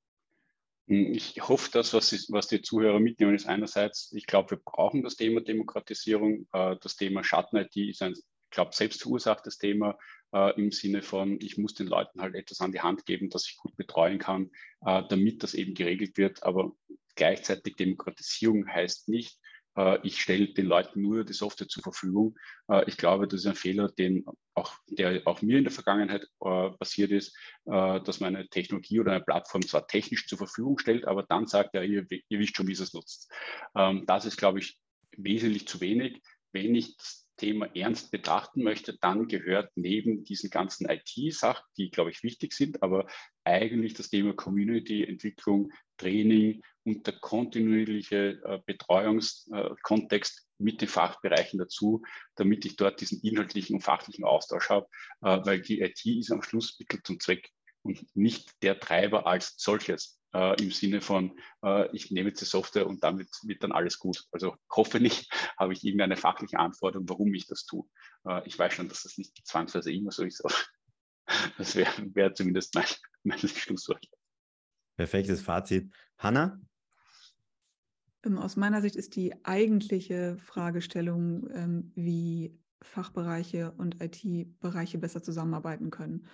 Ich hoffe, dass was, was die Zuhörer mitnehmen, ist einerseits, ich glaube, wir brauchen das Thema Demokratisierung. Äh, das Thema Schatten-IT ist ein, ich glaube, selbst verursachtes Thema äh, im Sinne von, ich muss den Leuten halt etwas an die Hand geben, das ich gut betreuen kann, äh, damit das eben geregelt wird. Aber gleichzeitig Demokratisierung heißt nicht, äh, ich stelle den Leuten nur die Software zur Verfügung. Äh, ich glaube, das ist ein Fehler, den auch, der auch mir in der Vergangenheit äh, passiert ist, dass man eine Technologie oder eine Plattform zwar technisch zur Verfügung stellt, aber dann sagt, ja, ihr, ihr wisst schon, wie es nutzt. Ähm, das ist, glaube ich, wesentlich zu wenig. Wenn ich das Thema ernst betrachten möchte, dann gehört neben diesen ganzen IT-Sachen, die, glaube ich, wichtig sind, aber eigentlich das Thema Community-Entwicklung, Training und der kontinuierliche äh, Betreuungskontext äh, mit den Fachbereichen dazu, damit ich dort diesen inhaltlichen und fachlichen Austausch habe, äh, weil die IT ist am Schluss Mittel zum Zweck und nicht der Treiber als solches äh, im Sinne von, äh, ich nehme jetzt die Software und damit wird dann alles gut. Also hoffe nicht, (laughs) habe ich irgendeine fachliche Anforderung, warum ich das tue. Äh, ich weiß schon, dass das nicht zwangsweise immer so ist, aber (laughs) das wäre wär zumindest mein, (laughs) mein Schlusswort. Perfektes Fazit. Hanna? Ähm, aus meiner Sicht ist die eigentliche Fragestellung, ähm, wie Fachbereiche und IT-Bereiche besser zusammenarbeiten können.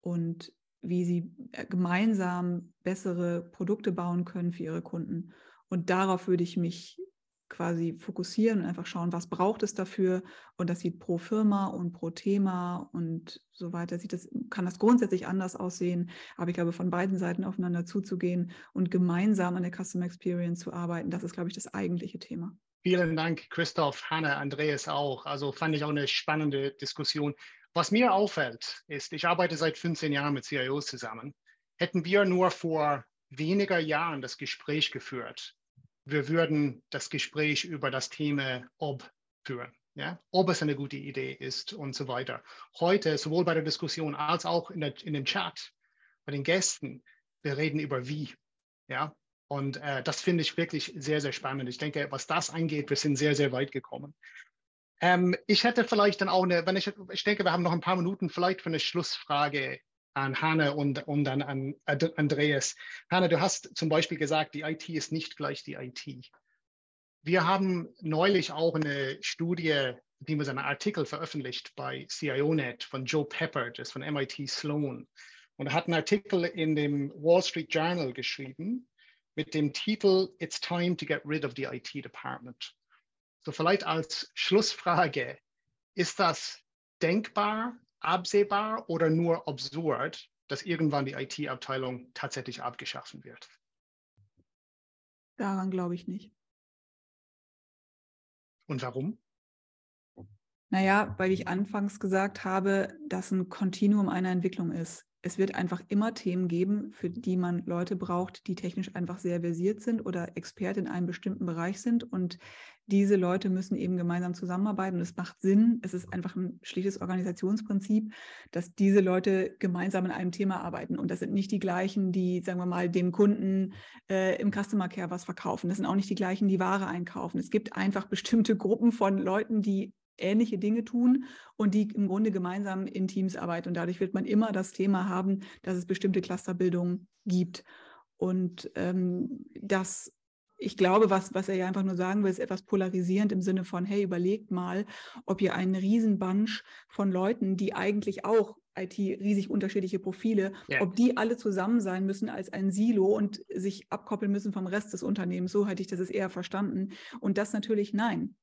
Und wie sie äh, gemeinsam bessere Produkte bauen können für ihre Kunden. Und darauf würde ich mich quasi fokussieren und einfach schauen, was braucht es dafür. Und das sieht pro Firma und pro Thema und so weiter, sieht das, kann das grundsätzlich anders aussehen. Aber ich glaube, von beiden Seiten aufeinander zuzugehen und gemeinsam an der Customer Experience zu arbeiten, das ist, glaube ich, das eigentliche Thema. Vielen Dank, Christoph, Hanna, Andreas auch. Also fand ich auch eine spannende Diskussion. Was mir auffällt, ist, ich arbeite seit 15 Jahren mit CIOs zusammen. Hätten wir nur vor weniger Jahren das Gespräch geführt, wir würden das Gespräch über das Thema ob führen. Ja? Ob es eine gute Idee ist und so weiter. Heute, sowohl bei der Diskussion als auch in, der, in dem Chat, bei den Gästen, wir reden über wie. Ja? Und äh, das finde ich wirklich sehr, sehr spannend. Ich denke, was das angeht, wir sind sehr, sehr weit gekommen. Ähm, ich hätte vielleicht dann auch eine, wenn ich, ich denke, wir haben noch ein paar Minuten vielleicht für eine Schlussfrage an Hanne und, und dann an Andreas. Hanne, du hast zum Beispiel gesagt, die IT ist nicht gleich die IT. Wir haben neulich auch eine Studie, die wir einen Artikel veröffentlicht bei CIONet von Joe Pepper, das ist von MIT Sloan. Und er hat einen Artikel in dem Wall Street Journal geschrieben mit dem Titel It's time to get rid of the IT department. So vielleicht als Schlussfrage, ist das denkbar, absehbar oder nur absurd, dass irgendwann die IT-Abteilung tatsächlich abgeschaffen wird? Daran glaube ich nicht. Und warum? Naja, weil ich anfangs gesagt habe, dass ein Kontinuum einer Entwicklung ist es wird einfach immer Themen geben, für die man Leute braucht, die technisch einfach sehr versiert sind oder Experte in einem bestimmten Bereich sind. Und diese Leute müssen eben gemeinsam zusammenarbeiten. Und es macht Sinn. Es ist einfach ein schlichtes Organisationsprinzip, dass diese Leute gemeinsam an einem Thema arbeiten. Und das sind nicht die gleichen, die, sagen wir mal, dem Kunden äh, im Customer Care was verkaufen. Das sind auch nicht die gleichen, die Ware einkaufen. Es gibt einfach bestimmte Gruppen von Leuten, die ähnliche Dinge tun und die im Grunde gemeinsam in Teams arbeiten. Und dadurch wird man immer das Thema haben, dass es bestimmte Clusterbildungen gibt. Und ähm, das, ich glaube, was, was er ja einfach nur sagen will, ist etwas polarisierend im Sinne von, hey, überlegt mal, ob ihr einen Riesenbunch von Leuten, die eigentlich auch IT riesig unterschiedliche Profile, yeah. ob die alle zusammen sein müssen als ein Silo und sich abkoppeln müssen vom Rest des Unternehmens. So hätte ich das eher verstanden. Und das natürlich nein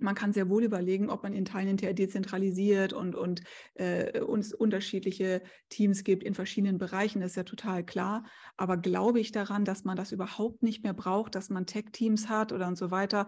man kann sehr wohl überlegen, ob man in Teilen hinterher dezentralisiert und, und äh, uns unterschiedliche Teams gibt in verschiedenen Bereichen, das ist ja total klar. Aber glaube ich daran, dass man das überhaupt nicht mehr braucht, dass man Tech-Teams hat oder und so weiter?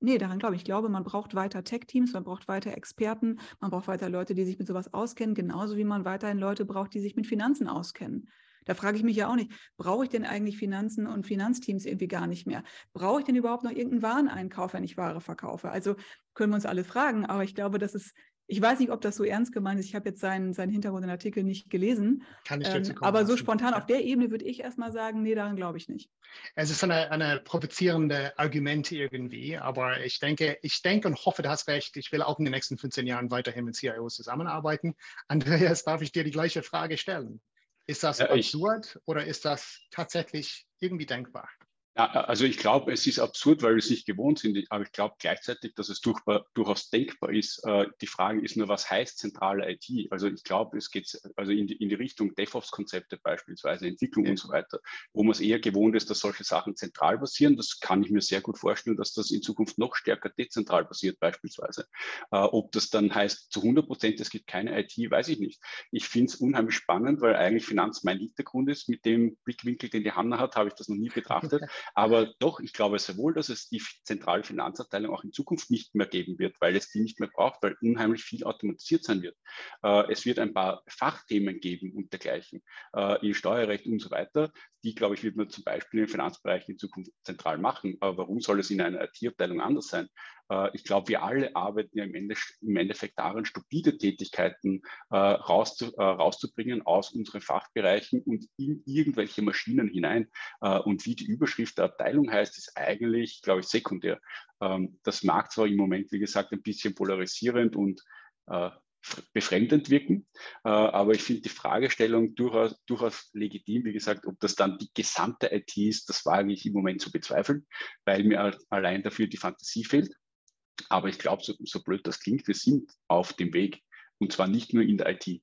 Nee, daran glaube ich. Ich glaube, man braucht weiter Tech-Teams, man braucht weiter Experten, man braucht weiter Leute, die sich mit sowas auskennen, genauso wie man weiterhin Leute braucht, die sich mit Finanzen auskennen. Da frage ich mich ja auch nicht, brauche ich denn eigentlich Finanzen und Finanzteams irgendwie gar nicht mehr? Brauche ich denn überhaupt noch irgendeinen Wareneinkauf, wenn ich Ware verkaufe? Also können wir uns alle fragen, aber ich glaube, das ist ich weiß nicht, ob das so ernst gemeint ist. Ich habe jetzt seinen, seinen Hintergrund in Artikel nicht gelesen. Kann ich ähm, aber so spontan auf der Ebene würde ich erstmal sagen, nee, daran glaube ich nicht. Es ist eine, eine provozierende Argument irgendwie, aber ich denke, ich denke und hoffe, du hast recht. Ich will auch in den nächsten 15 Jahren weiterhin mit CIOs zusammenarbeiten. Andreas, darf ich dir die gleiche Frage stellen? Ist das ja, absurd ich, oder ist das tatsächlich irgendwie denkbar? Ja, also ich glaube, es ist absurd, weil wir es nicht gewohnt sind, aber ich glaube gleichzeitig, dass es durch, durchaus denkbar ist. Äh, die Frage ist nur, was heißt zentrale IT? Also ich glaube, es geht also in die, in die Richtung DevOps-Konzepte beispielsweise, Entwicklung ja. und so weiter, wo man es eher gewohnt ist, dass solche Sachen zentral passieren. Das kann ich mir sehr gut vorstellen, dass das in Zukunft noch stärker dezentral passiert beispielsweise. Äh, ob das dann heißt, zu 100 Prozent, es gibt keine IT, weiß ich nicht. Ich finde es unheimlich spannend, weil eigentlich Finanz mein Hintergrund ist. Mit dem Blickwinkel, den die Hanna hat, habe ich das noch nie betrachtet. (laughs) Aber doch, ich glaube sehr wohl, dass es die zentrale Finanzabteilung auch in Zukunft nicht mehr geben wird, weil es die nicht mehr braucht, weil unheimlich viel automatisiert sein wird. Äh, es wird ein paar Fachthemen geben und dergleichen, äh, in Steuerrecht und so weiter. Die, glaube ich, wird man zum Beispiel im Finanzbereich in Zukunft zentral machen. Aber warum soll es in einer IT-Abteilung anders sein? Äh, ich glaube, wir alle arbeiten ja im, Ende, im Endeffekt daran, stupide Tätigkeiten äh, rauszu, äh, rauszubringen aus unseren Fachbereichen und in irgendwelche Maschinen hinein. Äh, und wie die Überschrift der Abteilung heißt, ist eigentlich, glaube ich, sekundär. Ähm, das mag zwar im Moment, wie gesagt, ein bisschen polarisierend und äh, befremdend wirken. Äh, aber ich finde die Fragestellung durchaus, durchaus legitim. Wie gesagt, ob das dann die gesamte IT ist, das wage ich im Moment zu bezweifeln, weil mir allein dafür die Fantasie fehlt. Aber ich glaube, so, so blöd das klingt, wir sind auf dem Weg und zwar nicht nur in der IT.